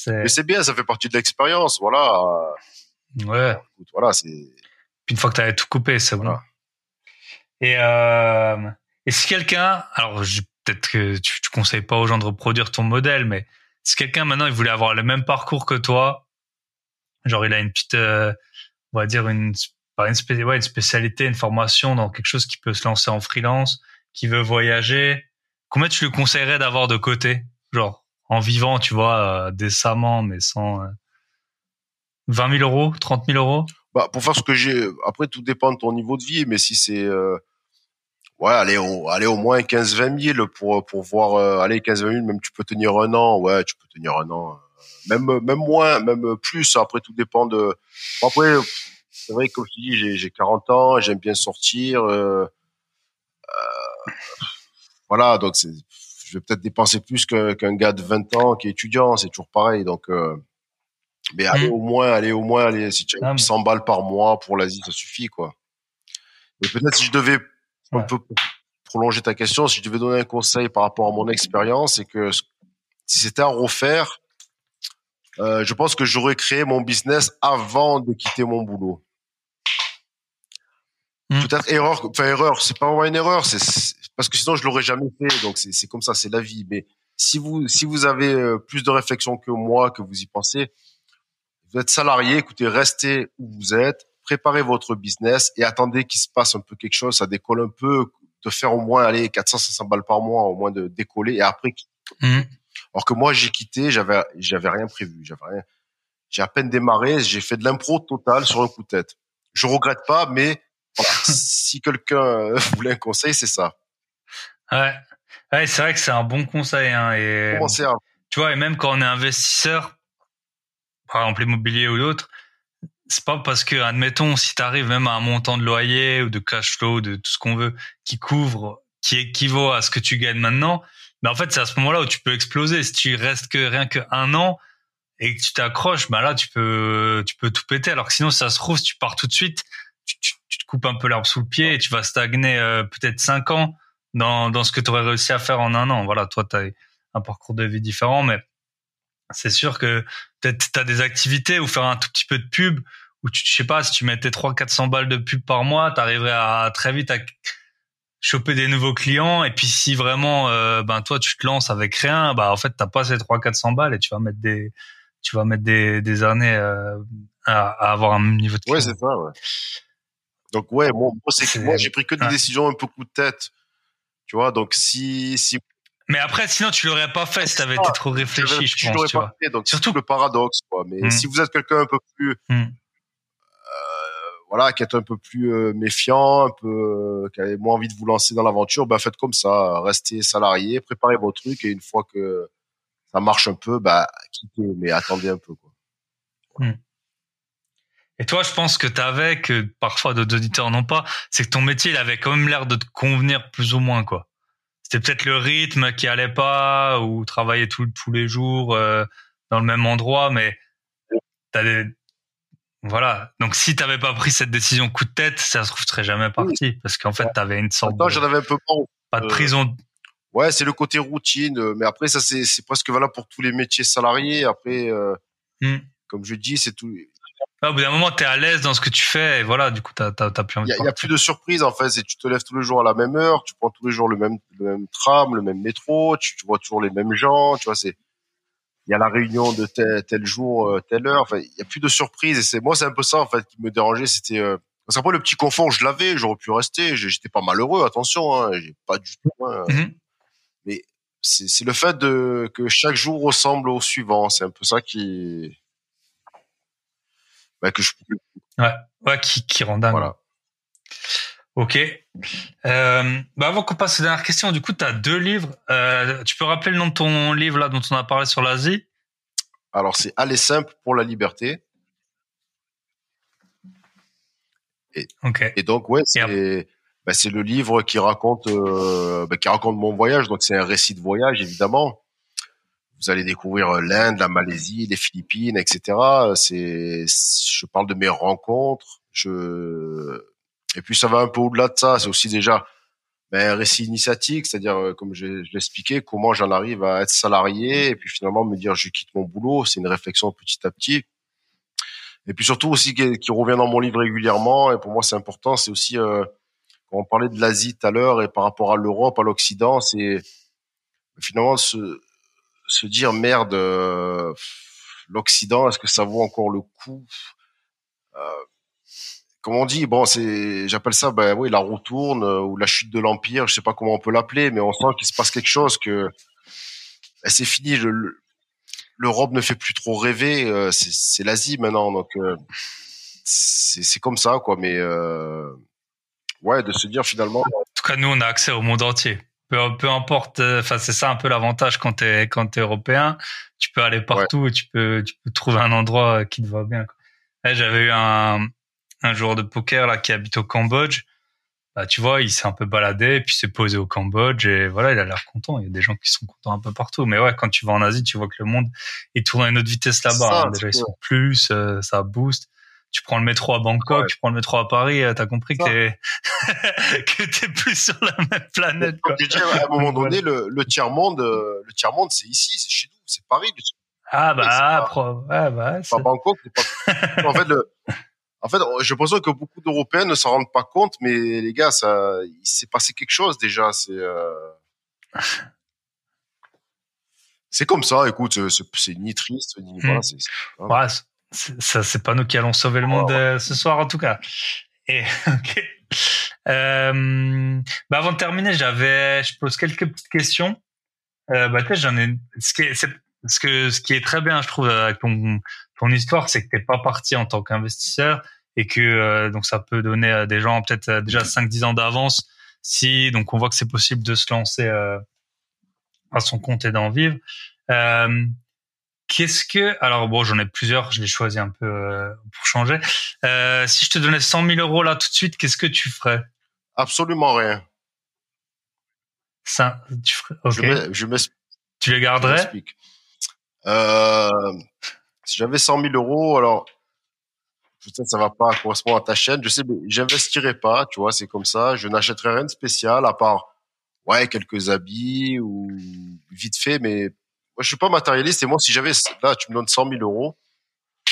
mais c'est bien, ça fait partie de l'expérience, voilà. Ouais. Écoute, voilà, c'est. Puis une fois que tu as tout coupé, c'est bon. Et, euh, et si quelqu'un, alors peut-être que tu, tu conseilles pas aux gens de reproduire ton modèle, mais si quelqu'un maintenant il voulait avoir le même parcours que toi, genre il a une petite, euh, on va dire une, une, spé ouais, une spécialité, une formation dans quelque chose qui peut se lancer en freelance, qui veut voyager, combien tu lui conseillerais d'avoir de côté, genre? En vivant, tu vois, euh, décemment, mais sans 20 000 euros, 30 000 euros? Bah, Pour faire ce que j'ai, après tout dépend de ton niveau de vie, mais si c'est... Euh, ouais, allez au, au moins 15-20 000 pour, pour voir... Euh, allez, 15-20 000, même tu peux tenir un an, ouais, tu peux tenir un an. Même, même moins, même plus, après tout dépend de... Après, c'est vrai, comme je dis, j'ai 40 ans, j'aime bien sortir. Euh, voilà, donc c'est je vais peut-être dépenser plus qu'un gars de 20 ans qui est étudiant, c'est toujours pareil. Donc, euh, mais allez mmh. au moins, allez au moins, allez, si tu as 100 balles par mois pour l'Asie, ça suffit, quoi. Mais peut-être si je devais un peu prolonger ta question, si je devais donner un conseil par rapport à mon expérience, c'est que si c'était à refaire, euh, je pense que j'aurais créé mon business avant de quitter mon boulot. Mmh. Peut-être erreur, enfin erreur, c'est pas vraiment une erreur, c'est parce que sinon je l'aurais jamais fait. Donc c'est comme ça, c'est la vie. Mais si vous si vous avez euh, plus de réflexion que moi, que vous y pensez, vous êtes salarié, écoutez, restez où vous êtes, préparez votre business et attendez qu'il se passe un peu quelque chose, ça décolle un peu. de faire au moins aller 400 500 balles par mois au moins de décoller et après Mhm. alors que moi j'ai quitté j'avais j'avais rien prévu j'avais rien j'ai à peine démarré j'ai fait de l'impro total sur un coup de tête je regrette pas mais <laughs> si quelqu'un euh, <laughs> voulait un conseil c'est ça Ouais. Ouais, c'est vrai que c'est un bon conseil. Hein, et à tu vois, et même quand on est investisseur, par exemple immobilier ou d'autres, c'est pas parce que, admettons, si tu arrives même à un montant de loyer ou de cash flow, de tout ce qu'on veut, qui couvre, qui équivaut à ce que tu gagnes maintenant, mais en fait, c'est à ce moment-là où tu peux exploser. Si tu restes que rien que un an et que tu t'accroches, bah là, tu peux, tu peux tout péter. Alors que sinon, si ça se trouve, si tu pars tout de suite, tu, tu- coupes un peu l'herbe sous le pied et tu vas stagner euh, peut-être cinq ans dans, dans ce que tu aurais réussi à faire en un an. Voilà, toi, tu as un parcours de vie différent, mais c'est sûr que peut-être tu as des activités ou faire un tout petit peu de pub où tu je sais pas si tu mettais 3 400 balles de pub par mois, tu arriverais à très vite à choper des nouveaux clients et puis si vraiment euh, ben toi tu te lances avec rien, bah en fait t'as pas ces 3 400 balles et tu vas mettre des tu vas mettre des des années euh, à, à avoir un niveau de ouais client. c'est ça ouais donc ouais moi, moi c'est moi j'ai pris que des ouais. décisions un peu coup de tête tu vois? Donc si si Mais après sinon tu l'aurais pas fait si t'avais été trop réfléchi, je l'aurais pense, tu pas fait, donc Surtout- le paradoxe quoi mais Mm. si vous êtes quelqu'un un peu plus Hmm. voilà, qui est un peu plus euh, méfiant, un peu, euh, qui avait moins envie de vous lancer dans l'aventure, bah faites comme ça, restez salarié, préparez vos trucs et une fois que ça marche un peu, bah quittez, mais attendez un peu quoi. Et toi, je pense que t'avais, que parfois d'autres auditeurs n'ont pas, c'est que ton métier, il avait quand même l'air de te convenir plus ou moins, quoi. C'était peut-être le rythme qui allait pas, ou travailler tout- tous les jours euh, dans le même endroit, mais t'as des... Voilà. Donc, si t'avais pas pris cette décision coup de tête, ça se trouve, tu serais jamais parti, parce qu'en fait, t'avais une sorte Attends, j'en de... avais un peu marre. Pas de euh, prison. Ouais, c'est le côté routine, euh, mais après ça c'est c'est presque valable pour tous les métiers salariés. Après, euh, Hmm. comme je dis, c'est tout. Ah, au bout d'un moment, t'es à l'aise dans ce que tu fais, et voilà, du coup, t'as, t'as, t'as plus envie Il y, a- de il y a partir. plus de surprise en fait. C'est tu te lèves tous les jours à la même heure, tu prends tous les jours le même le même tram, le même métro, tu, tu vois toujours les mêmes gens. Tu vois, c'est il y a la réunion de tel, tel jour, euh, telle heure. Enfin, il y a plus de surprise. Et c'est moi, c'est un peu ça en fait qui me dérangeait. C'était euh, parce qu'après le petit confort, je l'avais, j'aurais pu rester. J'étais pas malheureux, attention. Hein, j'ai pas du tout. hein. Mhm. C'est c'est le fait de que chaque jour ressemble au suivant. C'est un peu ça qui bah, que je Ouais, qui, qui rend dingue. voilà. Ok. Euh, bah avant qu'on passe aux dernières questions, du coup, tu as deux livres. Euh, tu peux rappeler le nom de ton livre là dont on a parlé sur l'Asie? Alors c'est aller simple pour la liberté. Ok. Et donc ouais, Et c'est bah, c'est le livre qui raconte euh, bah, qui raconte mon voyage. Donc c'est un récit de voyage évidemment. Vous allez découvrir euh, l'Inde, la Malaisie, les Philippines, etc. C'est je parle de mes rencontres. Je et puis ça va un peu au-delà de ça. C'est aussi déjà ben, un récit initiatique, c'est-à-dire euh, comme je, je l'expliquais, comment j'en arrive à être salarié et puis finalement me dire je quitte mon boulot. C'est une réflexion petit à petit. Et puis surtout aussi qui, revient dans mon livre régulièrement et pour moi c'est important, c'est aussi euh, quand on parlait de l'Asie tout à l'heure et par rapport à l'Europe, à l'Occident, c'est finalement se, se dire merde, euh, l'Occident, est-ce que ça vaut encore le coup? Euh, Comme on dit, bon, c'est, j'appelle ça, ben oui, la roue tourne euh, ou la chute de l'empire, je sais pas comment on peut l'appeler, mais on sent qu'il se passe quelque chose, que ben, c'est fini. le- le- L'Europe ne fait plus trop rêver, euh, c'est l'Asie maintenant, donc euh, c'est c'est comme ça, quoi. Mais euh, ouais, de se dire finalement, En tout cas, nous, on a accès au monde entier. Peu, peu importe. euh, Enfin, c'est ça un peu l'avantage quand t'es quand t'es européen. Tu peux aller partout et tu peux tu peux trouver un endroit qui te va bien. quoi. Là, J'avais eu un un joueur de poker là qui habite au Cambodge. Bah, tu vois, il s'est un peu baladé, puis s'est posé au Cambodge et voilà, il a l'air content. Il y a des gens qui sont contents un peu partout. Mais ouais, quand tu vas en Asie, tu vois que le monde il tourne à une autre vitesse là-bas. hein. Déjà, ils sont plus, euh, ça booste. Tu prends le métro à Bangkok, Ouais. tu prends le métro à Paris, euh, t'as compris que t'es <laughs> que t'es plus sur la même planète. Quoi. Dit, à un moment donné, le, le tiers monde, euh, le tiers monde, c'est ici, c'est chez nous, c'est Paris. Ah bah, pas- pro- ouais, bah, pas Bangkok. Pas... <laughs> en fait, le, en fait, j'ai l'impression que beaucoup d'Européens ne s'en rendent pas compte, mais les gars, ça, il s'est passé quelque chose déjà. C'est, euh... c'est comme ça. Écoute, c'est- c'est c'est ni triste ni Mm. voilà. c'est- c'est- ouais, c'est- ça, c'est pas nous qui allons sauver le monde euh, ce soir en tout cas. Et <laughs> ok. Euh, bah avant de terminer, j'avais, je pose quelques petites questions. Euh, bah j'en ai. Ce qui est, ce que ce qui est très bien, je trouve, avec ton ton histoire, c'est que t'es pas parti en tant qu'investisseur et que euh, donc ça peut donner à des gens peut-être euh, déjà 5-10 ans d'avance si donc on voit que c'est possible de se lancer euh, à son compte et d'en vivre. Qu'est-ce que alors bon j'en ai plusieurs, je l'ai choisi un peu euh, pour changer. Euh, si je te donnais 100 000 euros là tout de suite, qu'est-ce que tu ferais? Absolument rien. Ça, tu ferais. Ok. Je me, je tu les garderais? euh, Si j'avais 100 000 euros, alors peut-être ça va pas correspondre à ta chaîne. Je sais, mais j'investirais pas. Tu vois, c'est comme ça. Je n'achèterais rien de spécial à part ouais quelques habits ou vite fait, mais moi, je suis pas matérialiste et moi, si j'avais là, tu me donnes 100 000 euros,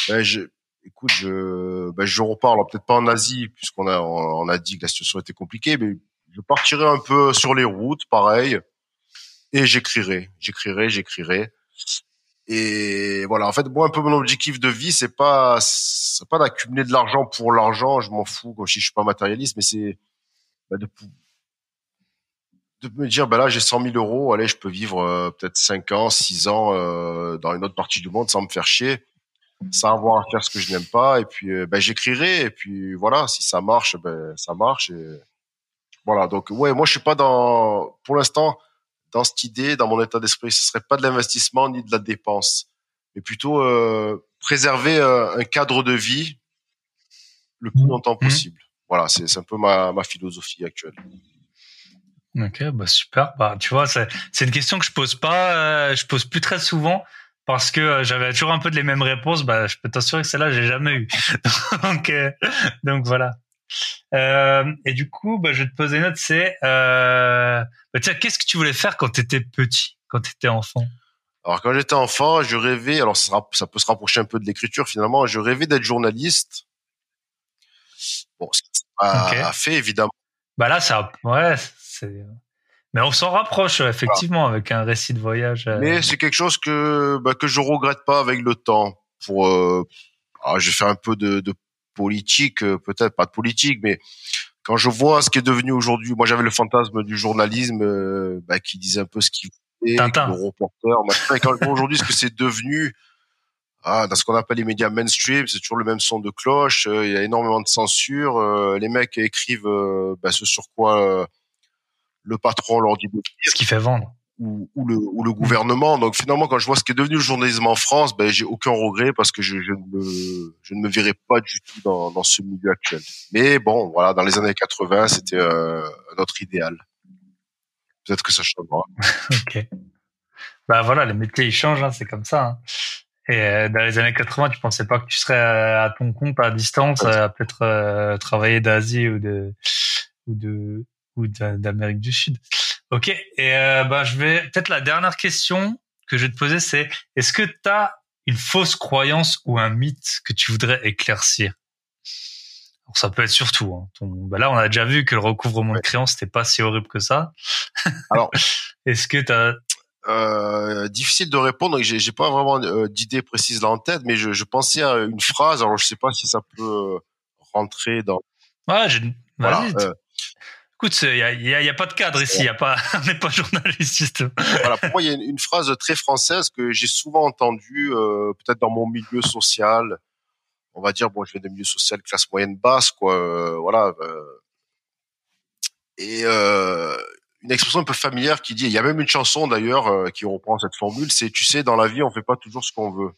ben je, écoute, je, ben je repars. Alors peut-être pas en Asie puisqu'on a on a dit que la situation était compliquée, mais je partirai un peu sur les routes, pareil, et j'écrirai, j'écrirai, j'écrirai. Et voilà, en fait, moi, un peu mon objectif de vie, c'est pas, pas d'accumuler de l'argent pour l'argent. Je m'en fous, comme si je suis pas matérialiste, mais c'est ben de, de me dire, ben là, j'ai 100 000 euros, allez, je peux vivre euh, peut-être 5 ans, 6 ans euh, dans une autre partie du monde sans me faire chier, sans avoir à faire ce que je n'aime pas. Et puis, euh, ben, j'écrirai. Et puis, voilà, si ça marche, ben, ça marche. Et voilà. Donc, ouais, moi, je suis pas dans, pour l'instant, dans cette idée, dans mon état d'esprit, ce serait pas de l'investissement ni de la dépense, mais plutôt préserver un cadre de vie le plus longtemps mmh. possible. Voilà, c'est un peu ma, ma philosophie actuelle. Ok, bah super. Bah tu vois, c'est une question que je pose pas, euh, je pose plus très souvent parce que euh, j'avais toujours un peu de les mêmes réponses. Bah je peux t'assurer que celle-là j'ai jamais eu. <laughs> donc euh, donc voilà. et du coup, bah je vais te poser une autre. C'est bah tiens, qu'est-ce que tu voulais faire quand tu étais petit, quand tu étais enfant? Alors quand j'étais enfant, je rêvais. Alors ça, sera, ça peut se rapprocher un peu de l'écriture finalement. Je rêvais d'être journaliste. Bon, ce qui a fait évidemment. Bah là, ça, ouais, mais on s'en rapproche effectivement avec un récit de voyage. Euh. Mais c'est quelque chose que bah, que je regrette pas avec le temps. Pour, euh... ah, je fais un peu de, de politique, euh, peut-être pas de politique, mais quand je vois ce qui est devenu aujourd'hui, moi j'avais le fantasme du journalisme euh, bah, qui disait un peu ce qu'il voulait, le reporter. Maintenant, quand je vois aujourd'hui ce que c'est devenu, ah, dans ce qu'on appelle les médias mainstream, c'est toujours le même son de cloche. Il y a énormément de censure. les mecs écrivent bah, ce sur quoi le patron leur dit ce qui fait vendre ou, ou, le, ou le gouvernement. Donc finalement, quand je vois ce qui est devenu le journalisme en France, ben j'ai aucun regret parce que je, je, ne me, je ne me verrai pas du tout dans, dans ce milieu actuel. Mais bon, voilà, dans les années 80, c'était euh, notre idéal. Peut-être que ça changera. <laughs> ok. Bah voilà, les métiers ils changent, hein, c'est comme ça. Hein. Et euh, dans les années 80, tu pensais pas que tu serais euh, à ton compte à distance, à peut-être euh, travailler d'Asie ou de ou de ou d'Amérique du Sud. Ok. Et euh, bah, je vais peut-être la dernière question que je vais te poser, c'est est-ce que tu as une fausse croyance ou un mythe que tu voudrais éclaircir? Alors, Ça peut être surtout. Hein, ton... bah là, on a déjà vu que le recouvrement de créances c'était pas si horrible que ça. Alors, <laughs> est-ce que tu as euh, difficile de répondre. J'ai, j'ai pas vraiment euh, d'idée précise là en tête, mais je, je, pensais à une phrase. Alors je sais pas si ça peut rentrer dans. Ouais, j'ai... Voilà, euh, Écoute, il y a, y, a, y a, pas de cadre ici, y a pas, <laughs> on n'est pas journaliste. voilà, pour moi, il y a une, phrase très française que j'ai souvent entendue, euh, peut-être dans mon milieu social. On va dire, bon, je viens de milieu social classe moyenne basse, quoi. Euh, voilà. Euh, et euh, une expression un peu familière qui dit, il y a même une chanson d'ailleurs euh, qui reprend cette formule, c'est, tu sais, dans la vie, on fait pas toujours ce qu'on veut.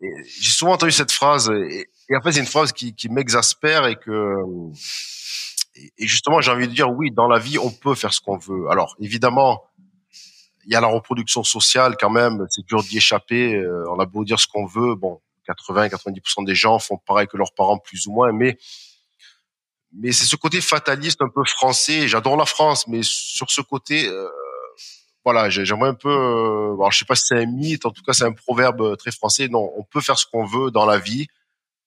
J'ai souvent entendu cette phrase, et, et en fait, c'est une phrase qui, qui m'exaspère et que et justement, j'ai envie de dire, oui, dans la vie, on peut faire ce qu'on veut. Alors, évidemment, il y a la reproduction sociale quand même, c'est dur d'y échapper. Euh, on a beau dire ce qu'on veut, bon, 80-90% des gens font pareil que leurs parents plus ou moins, mais mais c'est ce côté fataliste un peu français. J'adore la France, mais sur ce côté, euh, voilà, j'aimerais un peu. Euh, alors, je sais pas si c'est un mythe, en tout cas, c'est un proverbe très français. Non, on peut faire ce qu'on veut dans la vie.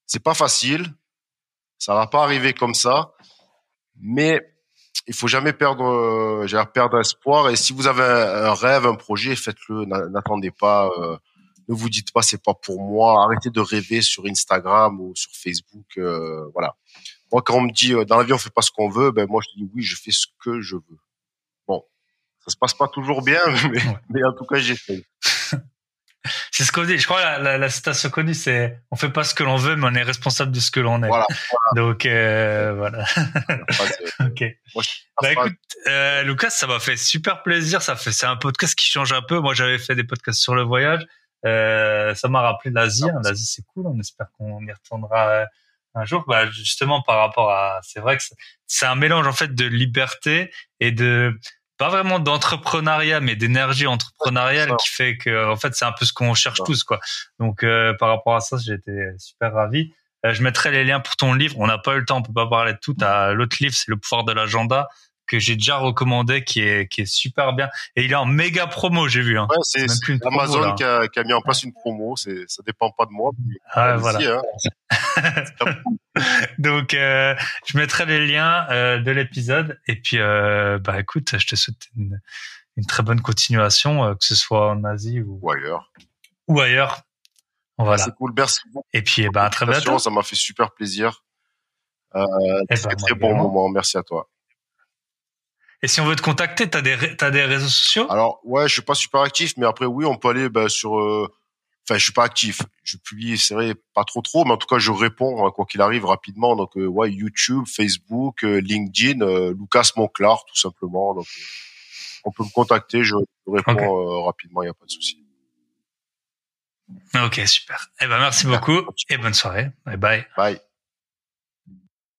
C'est pas facile, ça va pas arriver comme ça. Mais il faut jamais perdre, euh, perdre espoir. Et si vous avez un, rêve, un projet, faites-le. N'attendez pas, euh, ne vous dites pas c'est pas pour moi. Arrêtez de rêver sur Instagram ou sur Facebook. Euh, voilà. Moi, quand on me dit dans la vie on fait pas ce qu'on veut, ben moi je dis oui, je fais ce que je veux. Bon, ça se passe pas toujours bien, <laughs> mais, mais en tout cas j'essaie. <laughs> C'est ce qu'on dit. Je crois la, la, la citation connue, c'est on fait pas ce que l'on veut, mais on est responsable de ce que l'on est. Voilà. Donc euh, voilà. <laughs> ok. bah écoute, euh, Lucas, ça m'a fait super plaisir. Ça fait, c'est un podcast qui change un peu. Moi, j'avais fait des podcasts sur le voyage. Euh, ça m'a rappelé l'Asie. Ah, L'Asie, c'est cool. On espère qu'on y retournera euh, un jour. Bah justement, par rapport à, c'est vrai que c'est un mélange en fait de liberté et de pas vraiment d'entrepreneuriat, mais d'énergie entrepreneuriale qui fait que, en fait, c'est un peu ce qu'on cherche tous, quoi. Donc, euh, par rapport à ça, j'ai été super ravi. Euh, je mettrai les liens pour ton livre. On n'a pas eu le temps, on peut pas parler de tout. L'autre livre, c'est Le pouvoir de l'agenda que j'ai déjà recommandé, qui est qui est super bien. Et il est en méga promo, j'ai vu. Hein. Ouais, c'est Amazon qui, a, qui a mis en place une promo. C'est ça dépend pas de moi. Ah, voilà. Hein. <laughs> Donc, euh, je mettrai les liens euh, de l'épisode. Et puis, euh, bah écoute, je te souhaite une, une très bonne continuation, que ce soit en Asie ou, ou ailleurs. Ou ailleurs. Voilà. C'est cool, merci beaucoup. Et puis, bah, à très bientôt. Ça m'a fait super plaisir. Euh, eh très, ben, très bon moment. Merci à toi. Et si on veut te contacter, t'as des t'as des réseaux sociaux? Alors ouais, je suis pas super actif, mais après oui, on peut aller bah, sur. Euh... Enfin, je suis pas actif. Je publie, c'est vrai, pas trop trop, mais en tout cas, je réponds hein, quoi qu'il arrive rapidement. Donc euh, ouais, YouTube, Facebook, euh, LinkedIn, euh, Lucas Monclar, tout simplement. Donc on peut me contacter, je réponds rapidement, il y a pas de souci. Ok, super. Eh ben merci beaucoup et bonne soirée. Bye bye. Bye.